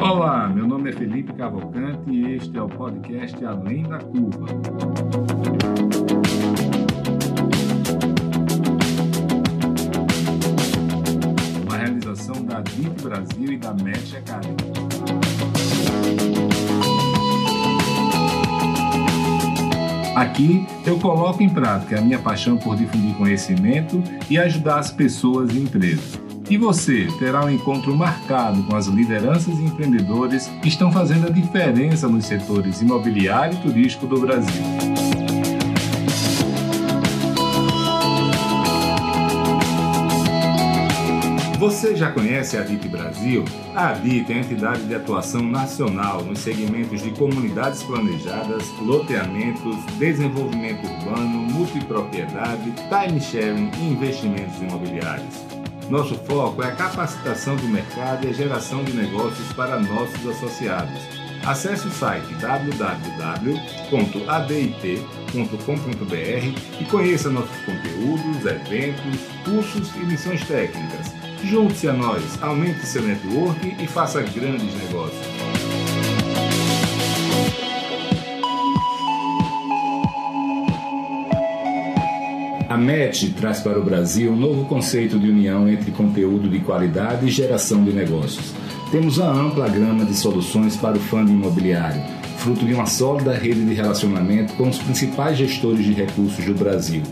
Olá, meu nome é Felipe Cavalcante e este é o podcast Além da Curva. Uma realização da DIT Brasil e da Match Academy. Aqui eu coloco em prática a minha paixão por difundir conhecimento e ajudar as pessoas e empresas. E você terá um encontro marcado com as lideranças e empreendedores que estão fazendo a diferença nos setores imobiliário e turístico do Brasil. Você já conhece a DIT Brasil? A DIT é a entidade de atuação nacional nos segmentos de comunidades planejadas, loteamentos, desenvolvimento urbano, multipropriedade, time sharing e investimentos imobiliários. Nosso foco é a capacitação do mercado e a geração de negócios para nossos associados. Acesse o site www.adit.com.br e conheça nossos conteúdos, eventos, cursos e missões técnicas. Junte-se a nós, aumente seu network e faça grandes negócios. A MET traz para o Brasil um novo conceito de união entre conteúdo de qualidade e geração de negócios. Temos uma ampla gama de soluções para o fundo imobiliário, fruto de uma sólida rede de relacionamento com os principais gestores de recursos do Brasil.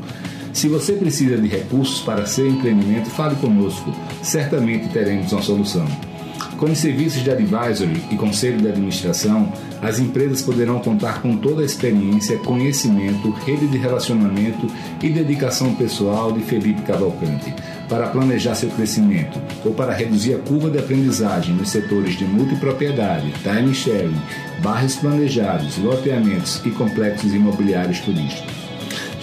Se você precisa de recursos para seu empreendimento, fale conosco. Certamente teremos uma solução. Com os serviços de advisory e conselho de administração, as empresas poderão contar com toda a experiência, conhecimento, rede de relacionamento e dedicação pessoal de Felipe Cavalcante para planejar seu crescimento ou para reduzir a curva de aprendizagem nos setores de multipropriedade, time sharing, bairros planejados, loteamentos e complexos imobiliários turísticos.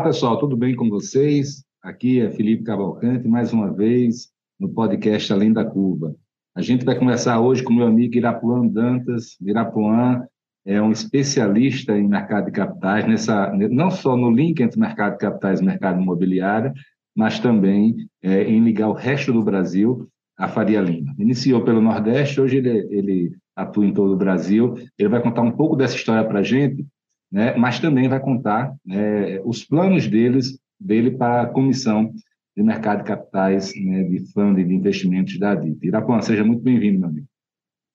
Olá, pessoal, tudo bem com vocês? Aqui é Felipe Cavalcante, mais uma vez no podcast Além da Curva. A gente vai conversar hoje com meu amigo Irapuan Dantas. Irapuan é um especialista em mercado de capitais, nessa, não só no link entre mercado de capitais e mercado imobiliário, mas também é, em ligar o resto do Brasil à Faria Lima. Iniciou pelo Nordeste, hoje ele, ele atua em todo o Brasil. Ele vai contar um pouco dessa história para a gente, né, mas também vai contar né, os planos deles, dele para a comissão de mercado de capitais, né, de fundo de investimentos da DIT. Irapuã, seja muito bem-vindo, meu amigo.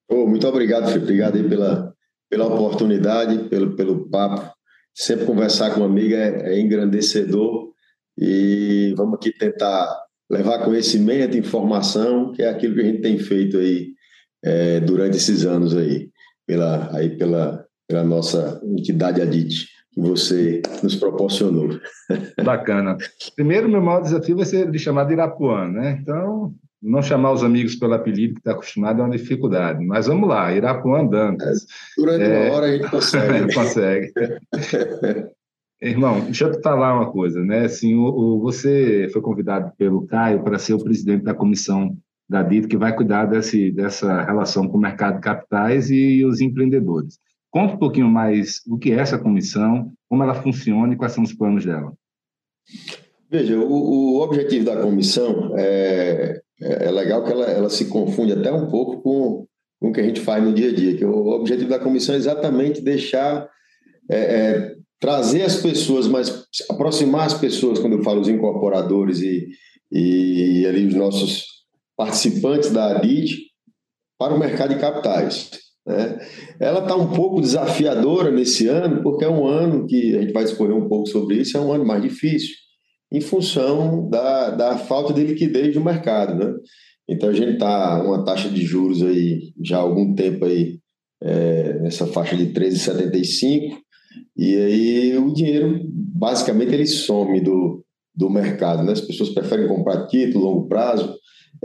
Oh, muito obrigado, Felipe. Obrigado aí pela, pela oportunidade, pelo, pelo papo. Sempre conversar com um amigo é, é engrandecedor e vamos aqui tentar levar conhecimento, informação, que é aquilo que a gente tem feito aí é, durante esses anos aí, pela, aí pela, pela nossa entidade ADIT que você nos proporcionou. Bacana. Primeiro, meu maior desafio vai ser de chamar de Irapuã, né? Então, não chamar os amigos pelo apelido que está acostumado é uma dificuldade. Mas vamos lá, Irapuã Dantas. É, durante é... uma hora a gente consegue. consegue. Irmão, deixa eu te falar uma coisa, né? Assim, o, o, você foi convidado pelo Caio para ser o presidente da comissão da DIT, que vai cuidar desse, dessa relação com o mercado de capitais e os empreendedores. Conta um pouquinho mais o que é essa comissão, como ela funciona e quais são os planos dela. Veja, o, o objetivo da comissão é, é, legal que ela, ela se confunde até um pouco com, com o que a gente faz no dia a dia. Que o objetivo da comissão é exatamente deixar é, é, trazer as pessoas, mas aproximar as pessoas, quando eu falo os incorporadores e, e ali os nossos participantes da ADIT para o mercado de capitais. Né? Ela está um pouco desafiadora nesse ano, porque é um ano que a gente vai discorrer um pouco sobre isso, é um ano mais difícil, em função da, da falta de liquidez do mercado. Né? Então a gente está uma taxa de juros aí já há algum tempo aí é, nessa faixa de 13,75 e aí o dinheiro basicamente ele some do, do mercado, né? As pessoas preferem comprar título longo prazo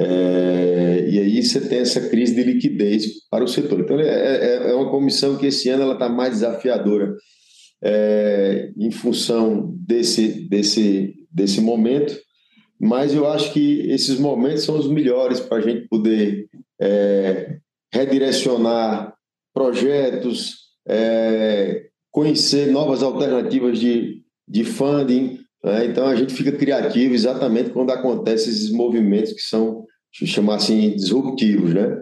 é, e aí você tem essa crise de liquidez para o setor. Então é, é, é uma comissão que esse ano ela está mais desafiadora é, em função desse desse desse momento, mas eu acho que esses momentos são os melhores para a gente poder é, redirecionar projetos, é, conhecer novas alternativas de, de funding. Né? Então, a gente fica criativo exatamente quando acontecem esses movimentos que são, chamar assim, disruptivos. Né?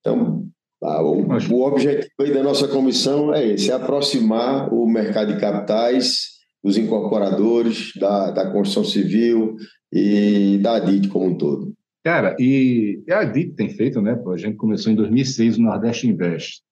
Então, o, o objetivo da nossa comissão é esse, é aproximar o mercado de capitais dos incorporadores, da, da construção civil e da ADIT como um todo. Cara, e a DIP tem feito, né? A gente começou em 2006 o Nordeste Invest.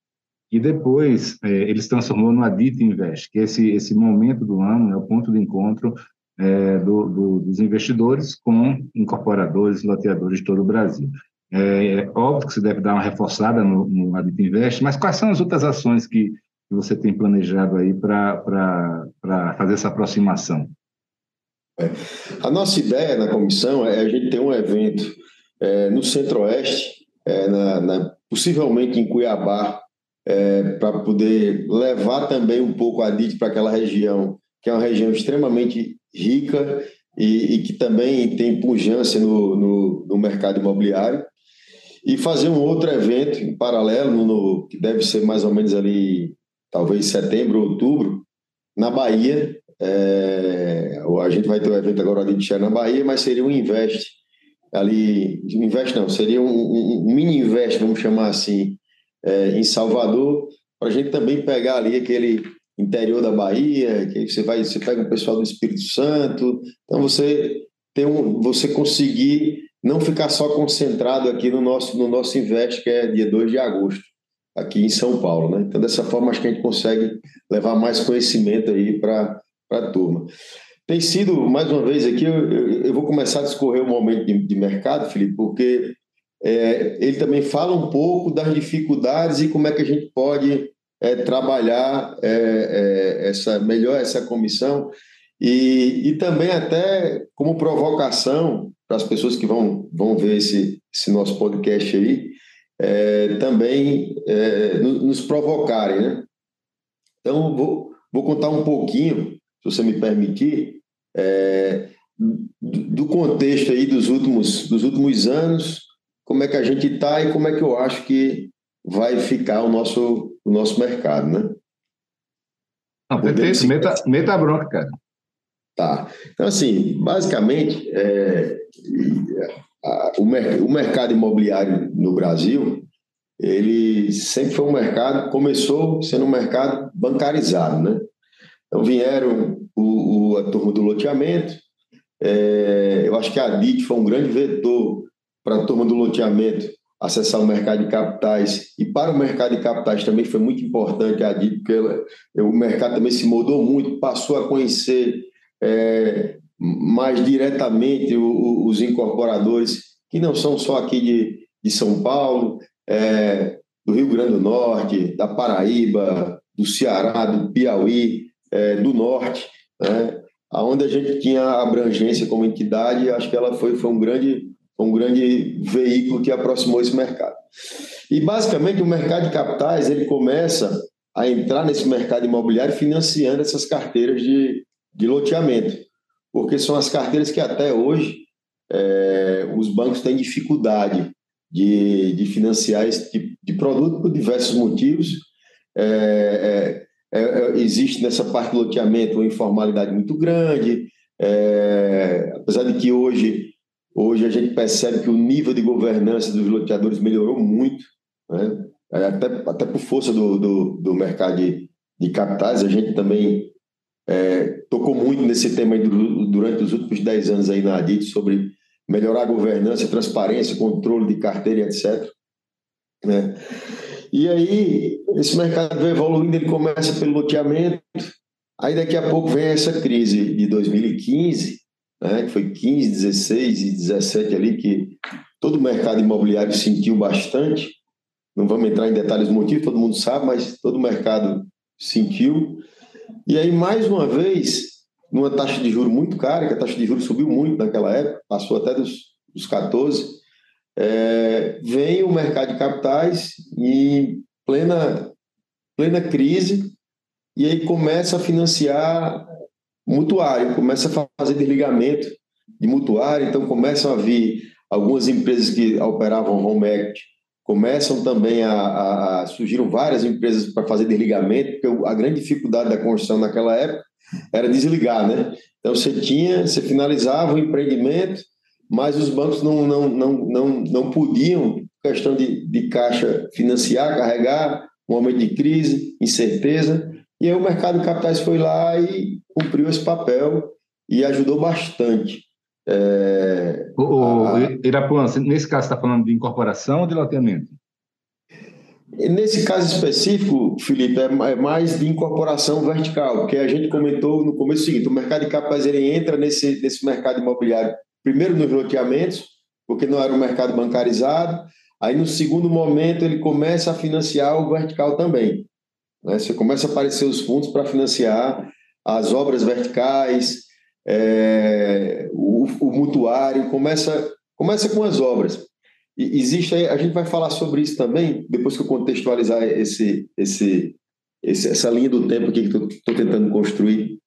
E depois é, eles transformou no Adit Invest, que é esse, esse momento do ano, é o ponto de encontro é, do, do, dos investidores com incorporadores e loteadores de todo o Brasil. É, é, óbvio que você deve dar uma reforçada no, no Adit Invest, mas quais são as outras ações que, que você tem planejado aí para fazer essa aproximação? É. A nossa ideia na comissão é a gente ter um evento é, no Centro-Oeste, é, na, na, possivelmente em Cuiabá, é, para poder levar também um pouco a DIT para aquela região, que é uma região extremamente rica e, e que também tem pujança no, no, no, mercado imobiliário, e fazer um outro evento em paralelo, no, que deve ser mais ou menos ali, talvez setembro, outubro, na Bahia. É, a gente vai ter um evento agora ali de na Bahia, mas seria um Invest ali, investe não, seria um, um, um mini invest, vamos chamar assim, é, em Salvador, para a gente também pegar ali aquele interior da Bahia, que você vai, você pega o pessoal do Espírito Santo, então você tem um, você conseguir não ficar só concentrado aqui no nosso no nosso invest que é dia 2 de agosto, aqui em São Paulo, né? Então dessa forma acho que a gente consegue levar mais conhecimento aí para a turma. Tem sido, mais uma vez aqui, eu, eu vou começar a discorrer o momento de, de mercado, Felipe, porque é, ele também fala um pouco das dificuldades e como é que a gente pode é, trabalhar é, é essa melhor essa comissão e, e também até como provocação para as pessoas que vão, vão ver esse, esse nosso podcast aí, é, também é, nos provocarem, né? Então, vou, vou contar um pouquinho, se você me permitir, é, do contexto aí dos últimos, dos últimos anos, como é que a gente está e como é que eu acho que vai ficar o nosso, o nosso mercado, né? Não, perfeito, meta, meta bronca, cara. Tá. Então, assim, basicamente, é, a, o, mer o mercado imobiliário no Brasil, ele sempre foi um mercado, começou sendo um mercado bancarizado, né? Então vieram o, o, a turma do loteamento, é, eu acho que a DIT foi um grande vetor para a turma do loteamento acessar o mercado de capitais e para o mercado de capitais também foi muito importante a DIT, porque ela, o mercado também se mudou muito, passou a conhecer é, mais diretamente o, os incorporadores, que não são só aqui de, de São Paulo, é, do Rio Grande do Norte, da Paraíba, do Ceará, do Piauí, é, do norte, né? onde a gente tinha abrangência como entidade, acho que ela foi, foi um, grande, um grande veículo que aproximou esse mercado. E, basicamente, o mercado de capitais ele começa a entrar nesse mercado imobiliário financiando essas carteiras de, de loteamento, porque são as carteiras que até hoje é, os bancos têm dificuldade de, de financiar esse tipo de produto por diversos motivos. É, é, é, é, existe nessa parte do loteamento uma informalidade muito grande, é, apesar de que hoje, hoje a gente percebe que o nível de governança dos loteadores melhorou muito, né? É, até, até por força do, do, do mercado de, de, capitais, a gente também é, tocou muito nesse tema durante os últimos 10 anos aí na ADIT sobre melhorar a governança, transparência, controle de carteira, etc. Né? E aí, esse mercado vai evoluindo, ele começa pelo loteamento, aí daqui a pouco vem essa crise de 2015, né, que foi 15, 16 e 17 ali, que todo o mercado imobiliário sentiu bastante. Não vamos entrar em detalhes do motivo, todo mundo sabe, mas todo o mercado sentiu. E aí, mais uma vez, numa taxa de juros muito cara, que a taxa de juros subiu muito naquela época, passou até dos, dos 14, é, vem o mercado de capitais em plena, plena crise e aí começa a financiar mutuário, começa a fazer desligamento de mutuário, então começam a vir algumas empresas que operavam home act, começam também a, a, a surgiram várias empresas para fazer desligamento, porque a grande dificuldade da construção naquela época era desligar, né? Então você tinha, você finalizava o empreendimento, mas os bancos não, não, não, não, não podiam, questão de, de caixa, financiar, carregar, um momento de crise, incerteza, e aí o mercado de capitais foi lá e cumpriu esse papel e ajudou bastante. É, o, a... Irapuã, nesse caso está falando de incorporação ou de loteamento? Nesse caso específico, Felipe, é, é mais de incorporação vertical, porque a gente comentou no começo o seguinte: o mercado de capitais ele entra nesse, nesse mercado imobiliário, primeiro nos loteamentos, porque não era um mercado bancarizado, aí no segundo momento ele começa a financiar o vertical também. Né? Você começa a aparecer os fundos para financiar as obras verticais, é, o, o mutuário, começa, começa com as obras existe a gente vai falar sobre isso também depois que eu contextualizar esse, esse, esse essa linha do tempo aqui que estou tentando construir,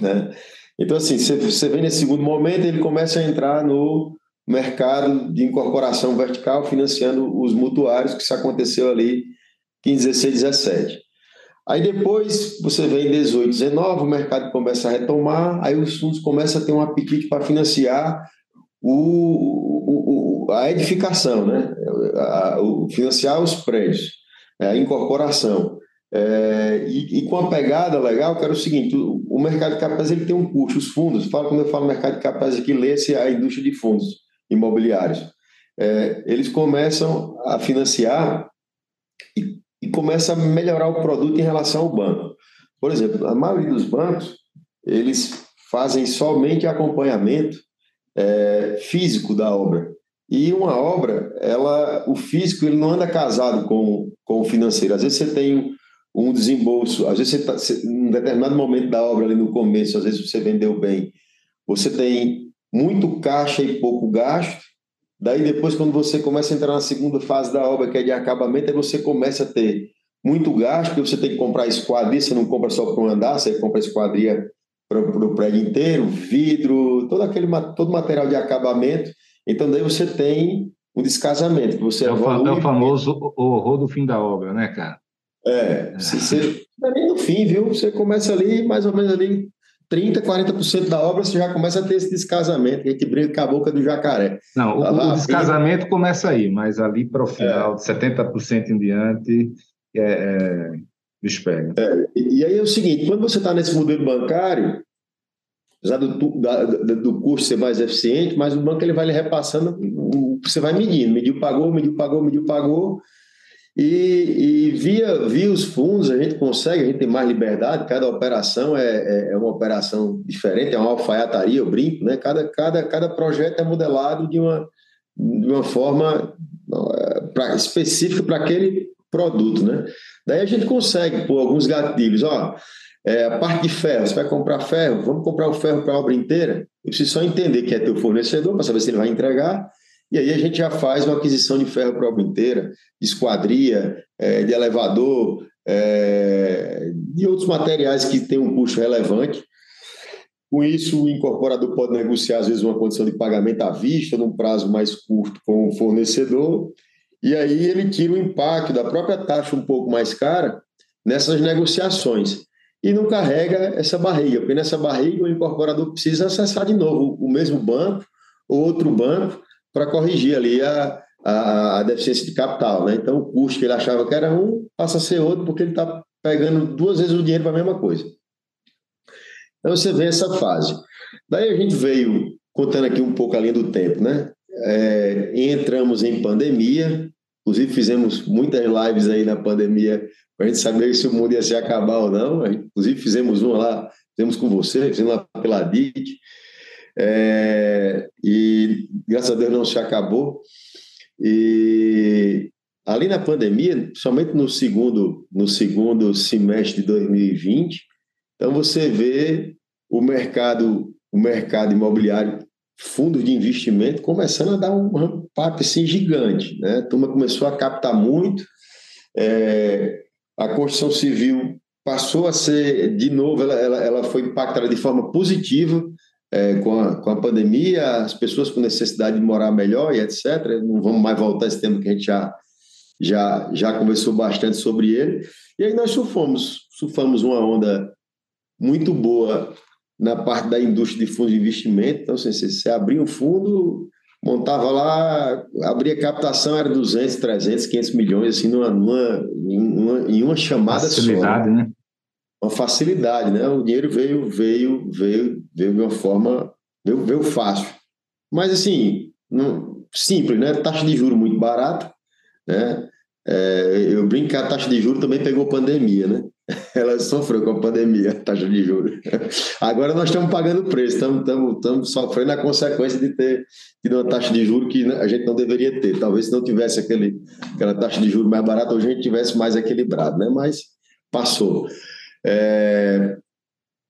né? Então assim, você, você vem nesse segundo momento, ele começa a entrar no mercado de incorporação vertical, financiando os mutuários, que isso aconteceu ali em 16, 17. Aí depois você vem em 18, 19, o mercado começa a retomar, aí os fundos começam a ter um apetite para financiar o, o, a edificação, né? A, o, financiar os prédios, a incorporação. É, e, e, com a pegada legal, que era o seguinte: o, o, mercado de capitais ele tem um custo, os fundos, fala, quando eu falo mercado de capitais aqui, lê-se a indústria de fundos imobiliários. É, eles começam a financiar e, e começam a melhorar o produto em relação ao banco. Por exemplo, a maioria dos bancos, eles fazem somente acompanhamento é, físico da obra. E uma obra, ela, o físico ele não anda casado com, com o financeiro. Às vezes você tem um desembolso, às vezes você está em um determinado momento da obra ali no começo, às vezes você vendeu bem, você tem muito caixa e pouco gasto. Daí depois quando você começa a entrar na segunda fase da obra, que é de acabamento, aí você começa a ter muito gasto, porque você tem que comprar esquadria, você não compra só para um andar, você compra esquadria para o prédio inteiro, vidro, todo aquele todo material de acabamento. Então daí você tem um descasamento que você é o, é o famoso horror do fim da obra, né, cara? É, é. você, não é nem no fim, viu? Você começa ali, mais ou menos ali, 30%, 40% da obra, você já começa a ter esse descasamento, que a gente brinca com a boca do jacaré. Não, tá o, lá, o, descasamento começa aí, mas ali para o final, é. de 70% em diante, é, é Despega. É, e aí é o seguinte, quando você está nesse modelo bancário, apesar do, da, do custo ser mais eficiente, mas o banco ele vai lhe repassando, você vai medindo, mediu, pagou, mediu, pagou, mediu, pagou, e, e, via, via os fundos a gente consegue, a gente tem mais liberdade, cada operação é, é, é uma operação diferente, é uma alfaiataria, eu brinco, né? cada, cada, cada projeto é modelado de uma, de uma forma é, pra, específica para aquele produto, né? Daí a gente consegue pôr alguns gatilhos, ó, é, a parte de ferro, você vai comprar ferro, vamos comprar o ferro para a obra inteira? Eu preciso só entender que é teu fornecedor para saber se ele vai entregar, e aí a gente já faz uma aquisição de ferro para obra inteira, de esquadria, é, de elevador, é, de outros materiais que têm um custo relevante. Com isso, o incorporador pode negociar, às vezes, uma condição de pagamento à vista, num prazo mais curto com o fornecedor, e aí ele tira o impacto da própria taxa um pouco mais cara nessas negociações. E não carrega essa barriga, porque nessa barriga o incorporador precisa acessar de novo o mesmo banco ou outro banco para corrigir ali a, a, a, deficiência de capital. Né? Então, o custo que ele achava que era um passa a ser outro, porque ele está pegando duas vezes o dinheiro para a mesma coisa. Então você vê essa fase. Daí a gente veio, contando aqui um pouco a linha do tempo, né? É, entramos em pandemia, inclusive fizemos muitas lives aí na pandemia para a gente saber se o mundo ia se acabar ou não. Inclusive fizemos uma lá, fizemos com você, fizemos lá pela DIT, é, e graças a Deus não se acabou. E ali na pandemia, somente no segundo, no segundo semestre de 2020, então você vê o mercado, o mercado imobiliário, fundos de investimento começando a dar um ramp assim gigante, né? A turma começou a captar muito, é, a construção civil passou a ser, de novo, ela, ela, ela foi impactada de forma positiva é, com, a, com a pandemia, as pessoas com necessidade de morar melhor e etc. Não vamos mais voltar a esse tema que a gente já, já, já conversou bastante sobre ele. E aí nós surfamos, surfamos uma onda muito boa na parte da indústria de fundos de investimento. Então, assim, você abria um fundo, montava lá, abria captação, era 200, 300, 500 milhões, assim, numa, numa, em, uma, em uma chamada Facilidade, só. né? Uma facilidade, né? O dinheiro veio, veio, veio, veio de uma forma, veio, veio fácil. Mas, assim, não, simples, né? Taxa de juros muito barata, né? É, eu brinco que a taxa de juros também pegou pandemia, né? Ela sofreu com a pandemia, a taxa de juros. Agora nós estamos pagando o preço, estamos, estamos, estamos sofrendo a consequência de ter tido uma taxa de juros que a gente não deveria ter. Talvez se não tivesse aquele, aquela taxa de juros mais barata, a gente tivesse mais equilibrado, né? Mas passou. É,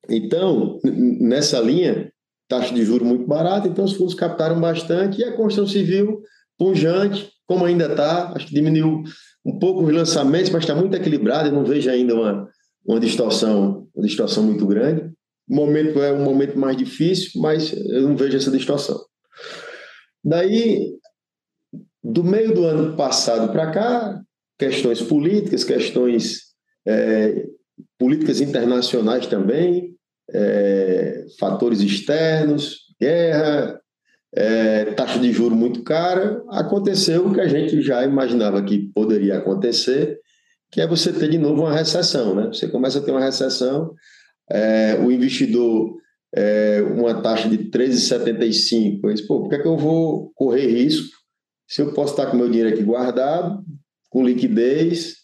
então, nessa linha, taxa de juros muito barata, então os fundos captaram bastante e a construção civil punjante, como ainda está, acho que diminuiu um pouco os lançamentos, mas está muito equilibrado, eu não vejo ainda uma, uma, distorção, uma distorção muito grande. O momento é um momento mais difícil, mas eu não vejo essa distorção. Daí, do meio do ano passado para cá, questões políticas, questões é, políticas internacionais também, é, fatores externos, guerra, é, taxa de juro muito cara, aconteceu o que a gente já imaginava que poderia acontecer, que é você ter de novo uma recessão. Né? Você começa a ter uma recessão, é, o investidor, é, uma taxa de 13,75, diz, pô, por que, é que eu vou correr risco se eu posso estar com meu dinheiro aqui guardado, com liquidez,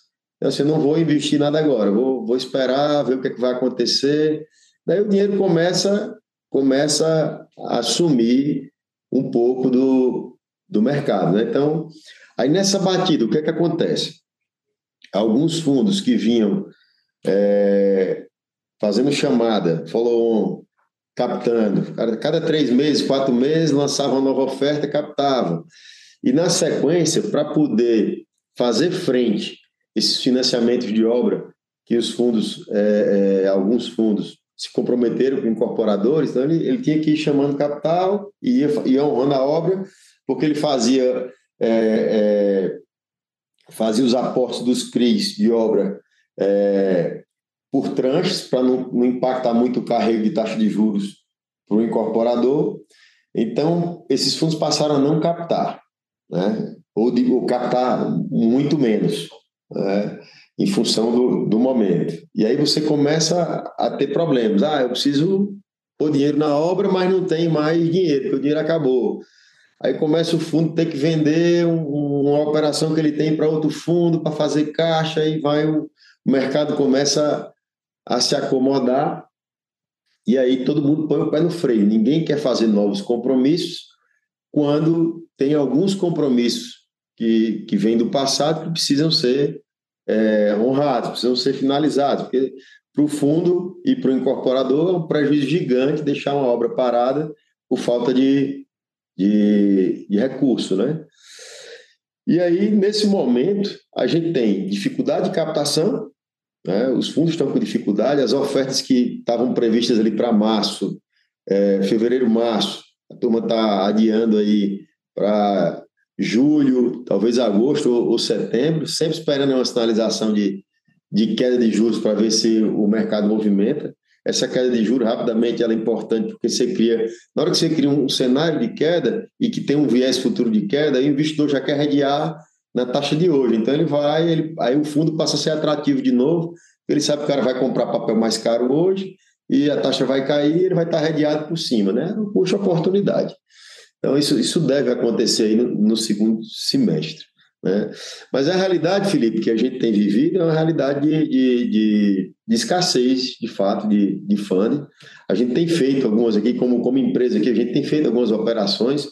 então, assim, eu não vou investir nada agora, vou, vou esperar, ver o que, é que vai acontecer. Daí o dinheiro começa, começa a assumir um pouco do, do mercado. Né? Então, aí nessa batida, o que é que acontece? Alguns fundos que vinham é, fazendo chamada, follow-on, captando, cada, cada três meses, quatro meses, lançavam uma nova oferta, captavam. E na sequência, para poder fazer frente esses financiamentos de obra que os fundos, é, é, alguns fundos se comprometeram com incorporadores, então ele, ele tinha que ir chamando capital e ia, ia honrando a obra, porque ele fazia, é, é, fazia os aportes dos CRIs de obra é, por tranches, para não, não, impactar muito o carrego de taxa de juros para o incorporador. Então, esses fundos passaram a não captar, né? ou, de, ou captar muito menos. Né? em função do, do momento. E aí você começa a ter problemas. Ah, eu preciso pôr dinheiro na obra, mas não tem mais dinheiro, porque o dinheiro acabou. Aí começa o fundo ter que vender um, uma operação que ele tem para outro fundo para fazer caixa, e vai o, mercado começa a, a se acomodar e aí todo mundo põe o pé no freio. Ninguém quer fazer novos compromissos quando tem alguns compromissos que, que vêm do passado que precisam ser é, honrados, precisam ser finalizados, porque para o fundo e para o incorporador é um prejuízo gigante deixar uma obra parada por falta de, de, de recurso, né? E aí, nesse momento, a gente tem dificuldade de captação, né? os fundos estão com dificuldade, as ofertas que estavam previstas ali para março, é, fevereiro, março, a turma está adiando aí para julho, talvez agosto ou, setembro, sempre esperando uma sinalização de, de queda de juros para ver se o mercado movimenta. Essa queda de juros, rapidamente, ela é importante porque você cria, na hora que você cria um cenário de queda e que tem um viés futuro de queda, o investidor já quer radiar na taxa de hoje. Então ele vai, ele, aí o fundo passa a ser atrativo de novo, ele sabe que o cara vai comprar papel mais caro hoje e a taxa vai cair ele vai estar redeado por cima, né? Puxa oportunidade. Então, isso, isso deve acontecer aí no, no segundo semestre. Né? Mas a realidade, Felipe, que a gente tem vivido é uma realidade de, de, de, de escassez, de fato, de, de funding. A gente tem feito algumas aqui, como, como empresa aqui, a gente tem feito algumas operações,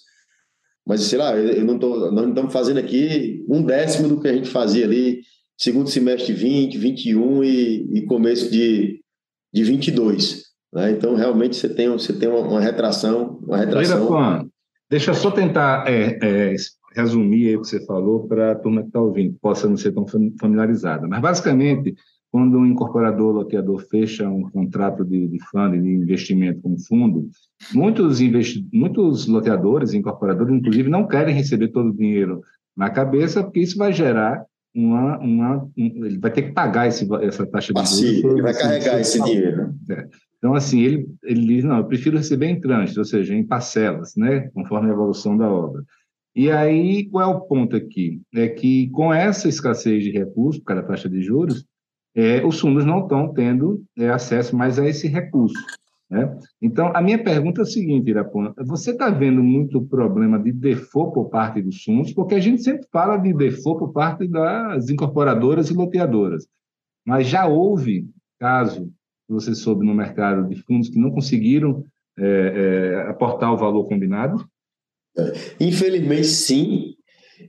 mas sei lá, eu não tô, nós não estamos fazendo aqui um décimo do que a gente fazia ali, segundo semestre 20, 21 e, e começo de, de 22. Né? Então, realmente, você tem, você tem uma, uma retração. Uma retração. Deixa eu só tentar é, é, resumir o que você falou para a turma que está ouvindo, possa não ser tão familiarizada. Mas, basicamente, quando um incorporador loteador fecha um contrato de, de fundo, de investimento com fundo, muitos, investi muitos loteadores, incorporadores, inclusive, não querem receber todo o dinheiro na cabeça, porque isso vai gerar uma. uma um, ele vai ter que pagar esse, essa taxa de juros. ele vai carregar esse dinheiro. É. Então, assim, ele, ele diz: não, eu prefiro receber em trânsito, ou seja, em parcelas, né, conforme a evolução da obra. E aí, qual é o ponto aqui? É que com essa escassez de recursos, por causa da taxa de juros, é, os fundos não estão tendo é, acesso mais a esse recurso. Né? Então, a minha pergunta é a seguinte, Irapona, você está vendo muito problema de default por parte dos fundos, porque a gente sempre fala de default por parte das incorporadoras e loteadoras, mas já houve caso, você soube no mercado de fundos que não conseguiram é, é, aportar o valor combinado? Infelizmente, sim.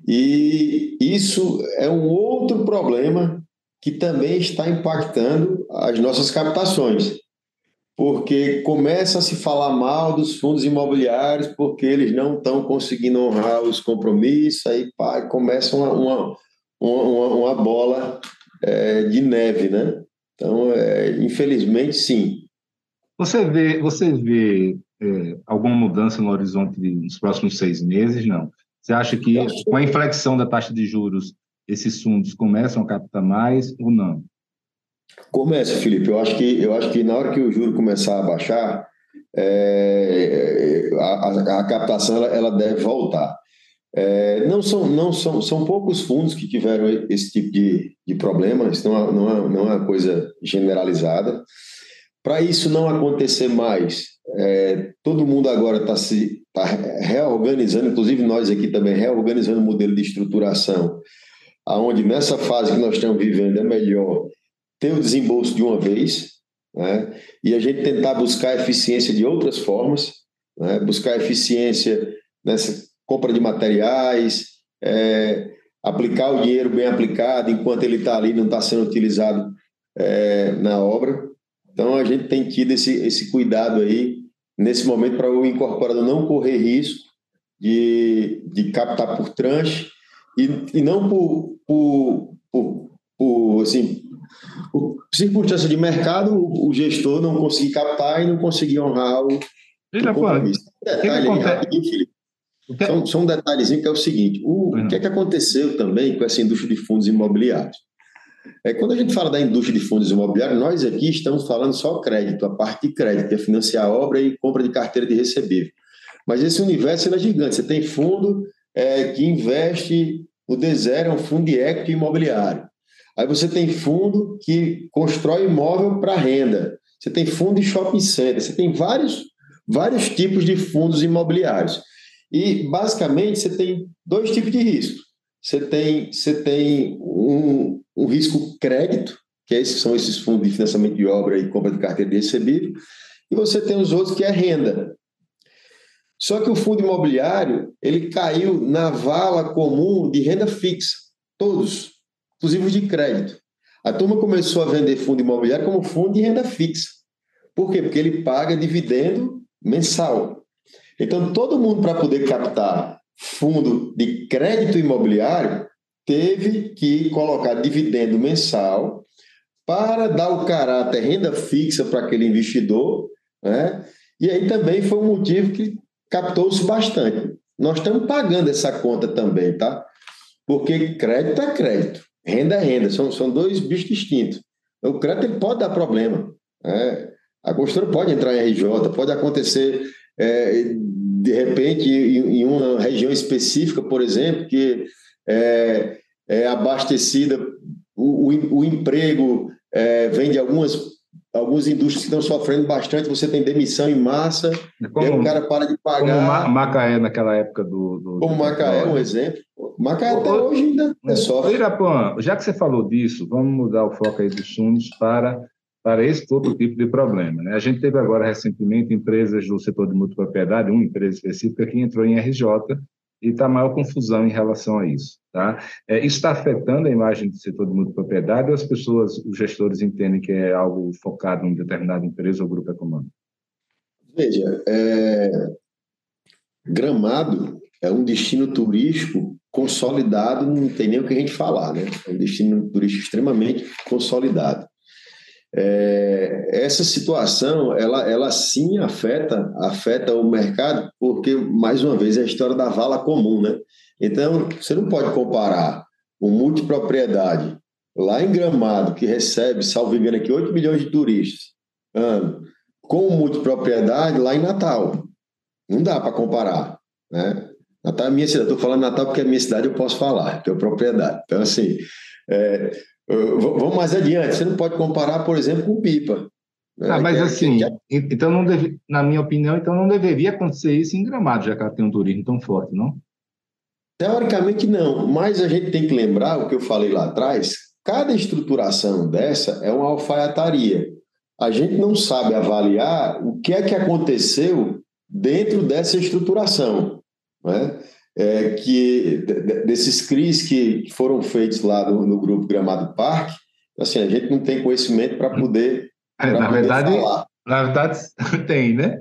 E isso é um outro problema que também está impactando as nossas captações. Porque começa a se falar mal dos fundos imobiliários porque eles não estão conseguindo honrar os compromissos, aí pá, começa uma, uma, uma, uma bola é, de neve, né? Então, é, infelizmente, sim. Você vê, você vê é, alguma mudança no horizonte nos próximos seis meses? Não. Você acha que com a inflexão da taxa de juros, esses fundos começam a captar mais ou não? Começa, Felipe. Eu acho que, eu acho que na hora que o juro começar a baixar, é, a, a, captação ela, ela deve voltar. É, não são, não são, são poucos fundos que tiveram esse tipo de, de problema, isso não é, não, é, não é uma coisa generalizada. Para isso não acontecer mais, é, todo mundo agora está se tá reorganizando, inclusive nós aqui também, reorganizando o modelo de estruturação, aonde nessa fase que nós estamos vivendo é melhor ter o desembolso de uma vez, né? e a gente tentar buscar eficiência de outras formas, né? buscar eficiência nessa compra de materiais, é, aplicar o dinheiro bem aplicado enquanto ele está ali, não está sendo utilizado é, na obra. Então, a gente tem tido esse, esse cuidado aí, nesse momento, para o incorporador não correr risco de, de captar por tranche e, e não por, por, por, por assim, por circunstância de mercado, o, o, gestor não conseguir captar e não conseguir honrar o, o compromisso. Detalhe Felipe. Só, só, um detalhezinho que é o seguinte: o, o que é que aconteceu também com essa indústria de fundos imobiliários? É, quando a gente fala da indústria de fundos imobiliários, nós aqui estamos falando só crédito, a parte de crédito, que é financiar obra e compra de carteira de recebível. Mas esse universo é gigante. Você tem fundo é, que investe o D0, é um fundo de equity imobiliário. Aí você tem fundo que constrói imóvel para renda. Você tem fundo de shopping center. Você tem vários, vários tipos de fundos imobiliários. E, basicamente, você tem dois tipos de risco. Você tem, você tem um, um risco crédito, que é são esses fundos de financiamento de obra e compra de carteira de recebível, e você tem os outros que é renda. Só que o fundo imobiliário, ele caiu na vala comum de renda fixa, todos, inclusive os de crédito. A turma começou a vender fundo imobiliário como fundo de renda fixa. Por quê? Porque ele paga dividendo mensal. Então, todo mundo, para poder captar fundo de crédito imobiliário, teve que colocar dividendo mensal para dar o caráter renda fixa para aquele investidor, né? E aí também foi um motivo que captou-se bastante. Nós estamos pagando essa conta também, tá? Porque crédito é crédito, renda é renda, são, são dois bichos distintos. O crédito pode dar problema. Né? A construtora pode entrar em RJ, pode acontecer é, de repente em, uma região específica, por exemplo, que é, é abastecida, o, o, o emprego é, vem de algumas algumas indústrias que estão sofrendo bastante, você tem demissão em massa, como, e aí o cara para de pagar. Como Macaé naquela época do. do como do Macaé, um exemplo. Macaé até hoje ainda é sofre. Irapã, já que você falou disso, vamos mudar o foco aí dos fundos para, para esse outro tipo de problema. Né? A gente teve agora recentemente empresas do setor de multipropriedade, uma empresa específica que entrou em RJ e está maior confusão em relação a isso. Tá? É, isso está afetando a imagem do setor de multipropriedade ou as pessoas, os gestores entendem que é algo focado em determinada empresa ou grupo econômico? Veja, é... Gramado é um destino turístico consolidado, não tem nem o que a gente falar, né? É um destino turístico extremamente consolidado. É, essa situação, ela, ela sim afeta, afeta o mercado, porque, mais uma vez, é a história da vala comum, né? Então, você não pode comparar um multipropriedade lá em Gramado, que recebe, salvo engano aqui, 8 milhões de turistas ano, com multipropriedade lá em Natal. Não dá para comparar, né? Natal é minha cidade. Estou falando Natal porque é minha cidade eu posso falar, é propriedade. Então, assim, é, Vamos mais adiante. Você não pode comparar, por exemplo, com pipa. Né? Ah, mas é, assim, que... então não deve, na minha opinião, então não deveria acontecer isso em Gramado, já que ela tem um turismo tão forte, não? Teoricamente não, mas a gente tem que lembrar o que eu falei lá atrás. Cada estruturação dessa é uma alfaiataria. A gente não sabe avaliar o que é que aconteceu dentro dessa estruturação. Né? É, que desses CRIs que foram feitos lá no, no, grupo Gramado Parque, assim, a gente não tem conhecimento para poder, é, na poder verdade, falar. Na verdade, tem, né?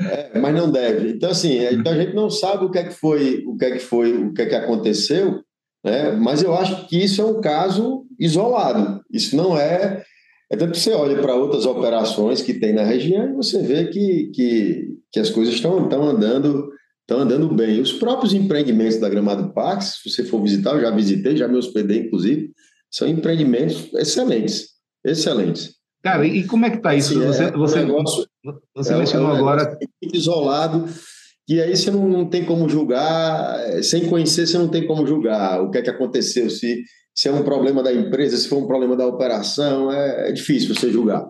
É, mas não deve. Então, assim, é, então a gente não sabe o que é que foi, o que é que foi, o que é que aconteceu, né? mas eu acho que isso é um caso isolado. Isso não é. É tanto que você olha para outras operações que tem na região e você vê que, que, que as coisas estão, estão andando estão andando bem. Os próprios empreendimentos da Gramado Pax, se você for visitar, eu já visitei, já me hospedei, inclusive, são empreendimentos excelentes, excelentes. Cara, e como é que está isso? Assim, você, é, você, negócio, você é, mencionou é um agora... Isolado, e aí você não, não, tem como julgar, sem conhecer você não tem como julgar o que é que aconteceu, se, se é um problema da empresa, se foi um problema da operação, é, é difícil você julgar.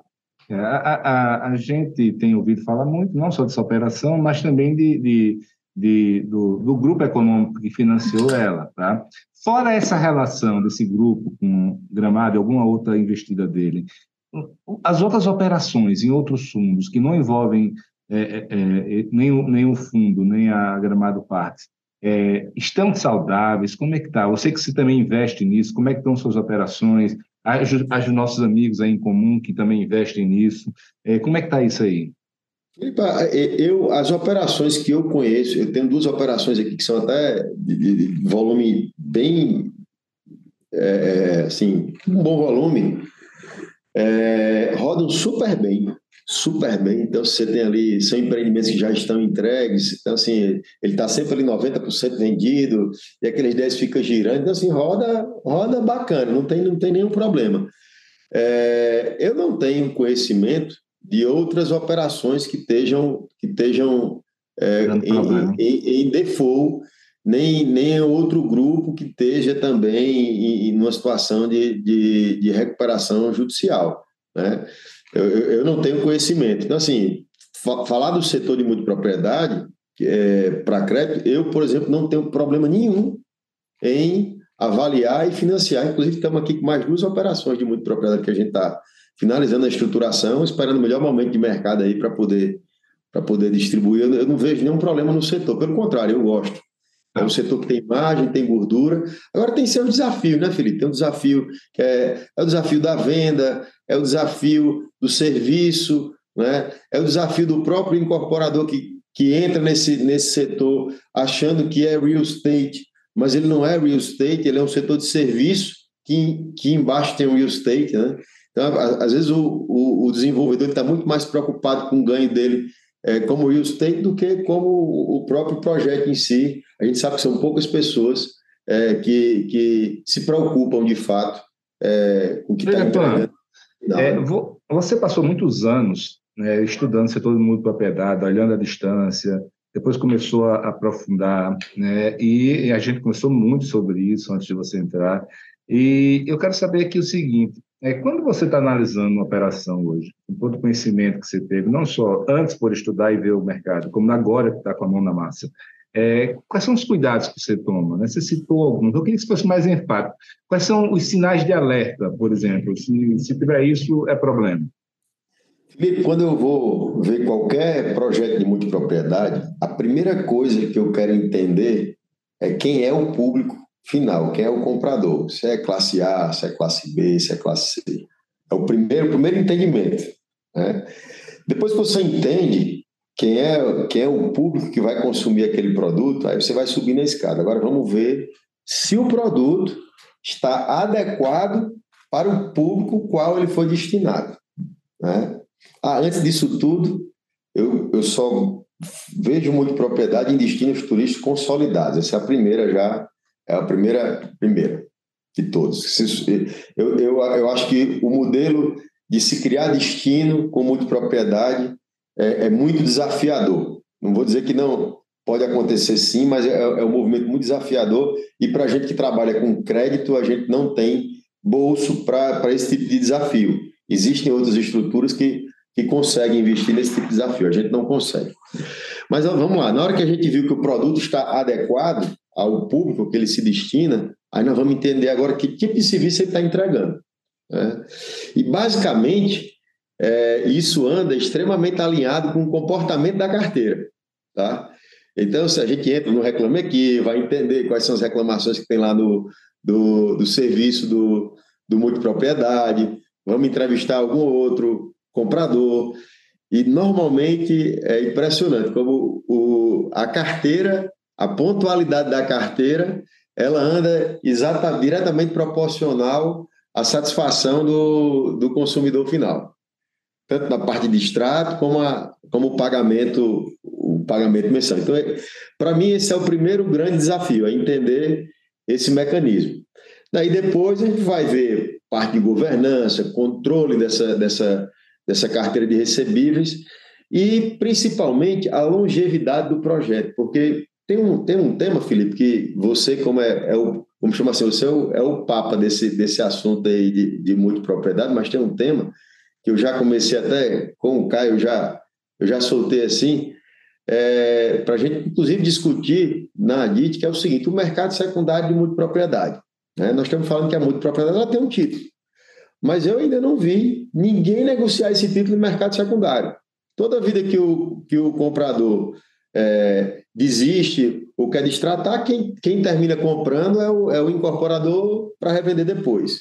É, a, a, a, gente tem ouvido falar muito, não só dessa operação, mas também de, de de, do, do, grupo econômico que financiou ela. Tá? Fora essa relação desse grupo com Gramado e alguma outra investida dele, as outras operações em outros fundos que não envolvem é, é, é, nem, o, nem o fundo, nem a Gramado Parques, é, estão saudáveis? Como é que está? Você que você também investe nisso, como é que estão suas operações? As, as nossos amigos aí em comum que também investem nisso, é, como é que está isso aí? Eu, as operações que eu conheço, eu tenho duas operações aqui que são até de, de volume bem, é, é, assim, um bom volume, é, rodam super bem, super bem. Então, você tem ali, são empreendimentos que já estão entregues, então, assim, ele está sempre ali 90% vendido, e aqueles 10 fica girando, então, assim, roda, roda bacana, não tem, não tem nenhum problema. É, eu não tenho conhecimento de outras operações que estejam, que estejam é, em, em, em, default, nem, nem outro grupo que esteja também em, em uma situação de, de, de, recuperação judicial. Né? Eu, eu não tenho conhecimento. Então, assim, falar do setor de multipropriedade é, para crédito, eu, por exemplo, não tenho problema nenhum em avaliar e financiar. Inclusive, estamos aqui com mais duas operações de multipropriedade que a gente está finalizando a estruturação, esperando o melhor momento de mercado aí para poder, poder distribuir. Eu, não vejo nenhum problema no setor, pelo contrário, eu gosto. É um setor que tem imagem, tem gordura. Agora tem seu desafio, né, Felipe? Tem um desafio que é, é o desafio da venda, é o desafio do serviço, né? é o desafio do próprio incorporador que, que entra nesse, nesse setor achando que é real estate, mas ele não é real estate, ele é um setor de serviço que, que embaixo tem real estate, né? Então, às vezes, o, o, o desenvolvedor está muito mais preocupado com o ganho dele é, como real estate do que como o próprio projeto em si. A gente sabe que são poucas pessoas é, que, que se preocupam de fato é, com o que está entregando. É, você passou muitos anos né, estudando setor do mundo de propriedade, olhando a distância, depois começou a aprofundar, né, e a gente conversou muito sobre isso antes de você entrar. E eu quero saber aqui o seguinte: É, quando você está analisando uma operação hoje, com todo o conhecimento que você teve, não só antes por estudar e ver o mercado, como agora que está com a mão na massa, é, quais são os cuidados que você toma? Né? Você citou alguns, eu queria que fosse mais enfático. Quais são os sinais de alerta, por exemplo? Se, se tiver isso, é problema. Felipe, quando eu vou ver qualquer projeto de multipropriedade, a primeira coisa que eu quero entender é quem é o público final, quem é o comprador. Se é classe A, se é classe B, se é classe C. É o primeiro, o primeiro entendimento. Né? Depois que você entende quem é, quem é o público que vai consumir aquele produto, aí você vai subir na escada. Agora vamos ver se o produto está adequado para o público qual ele foi destinado. Né? Ah, antes disso tudo, eu, eu só vejo muito propriedade em destinos turísticos consolidados. Essa é a primeira já, é a primeira, primeira de todos. Eu, eu, eu acho que o modelo de se criar destino com multipropriedade é, é muito desafiador. Não vou dizer que não pode acontecer sim, mas é, é um movimento muito desafiador e para a gente que trabalha com crédito, a gente não tem bolso para esse tipo de desafio. Existem outras estruturas que que conseguem investir nesse tipo de desafio. A gente não consegue. Mas vamos lá, na hora que a gente viu que o produto está adequado ao público que ele se destina, aí nós vamos entender agora que tipo de serviço ele está entregando. Né? E basicamente, é, isso anda extremamente alinhado com o comportamento da carteira. Tá? Então, se a gente entra no Reclame Aqui, vai entender quais são as reclamações que tem lá no, do, do serviço do, do multipropriedade, vamos entrevistar algum outro comprador. E normalmente é impressionante como o, a carteira, a pontualidade da carteira, ela anda exata, diretamente proporcional à satisfação do, do consumidor final. Tanto na parte de extrato como, a, como o pagamento o pagamento mensal. Então, é, para mim, esse é o primeiro grande desafio, é entender esse mecanismo. Daí depois a gente vai ver parte de governança, controle dessa, dessa, dessa carteira de recebíveis e, principalmente, a longevidade do projeto, porque tem um, tem um tema, Felipe, que você, como é, é o, como chama assim, você é o, é o papa desse, desse assunto aí de, de multipropriedade, mas tem um tema que eu já comecei até com o Caio, já, eu já soltei assim, é, para a gente, inclusive, discutir na ADIT, que é o seguinte, o mercado secundário de multipropriedade. Né? Nós estamos falando que a multipropriedade ela tem um título. Mas eu ainda não vi ninguém negociar esse título no mercado secundário. Toda vida que o, que o comprador é, desiste ou quer destratar, quem, quem termina comprando é o, é o incorporador para revender depois.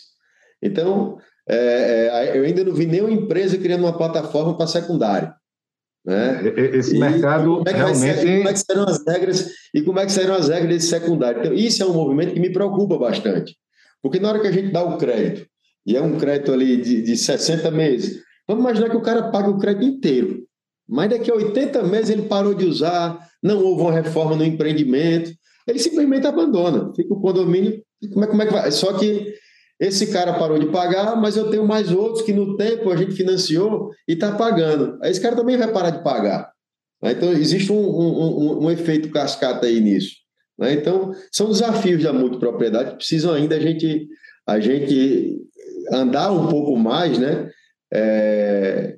Então, é, é, eu ainda não vi nenhuma empresa criando uma plataforma para secundário. Né? Esse e mercado como é realmente... Ser, como é que serão as regras e como é que serão as regras desse secundário? Então, isso é um movimento que me preocupa bastante. Porque na hora que a gente dá o crédito e é um crédito ali de, de 60 meses. Vamos imaginar que o cara paga o crédito inteiro, mas daqui a 80 meses ele parou de usar, não houve uma reforma no empreendimento, ele simplesmente abandona, fica o condomínio. Como é, como é que vai? Só que esse cara parou de pagar, mas eu tenho mais outros que no tempo a gente financiou e está pagando. Aí esse cara também vai parar de pagar. Né? Então, existe um, um, um, um efeito cascata aí nisso. Né? Então, são desafios da multipropriedade que precisam ainda a gente, a gente andar um pouco mais, né? É,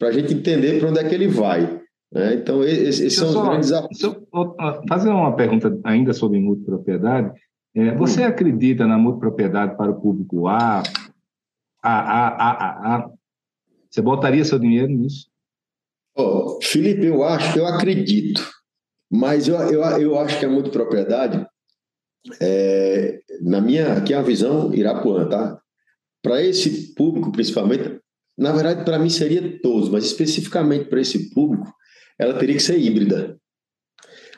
para a gente entender para onde é que ele vai. Né? Então, esses são só, os grandes desafios. Fazer uma pergunta ainda sobre multipropriedade. É, você hum. acredita na multipropriedade para o público A, A, A, A, A, A? Você botaria seu dinheiro nisso? Oh, Felipe, eu acho, eu acredito. Mas eu, eu, eu acho que a multipropriedade, é, na minha, aqui é a visão Irapuã, tá? para esse público, principalmente, na verdade, para mim seria todos, mas especificamente para esse público, ela teria que ser híbrida.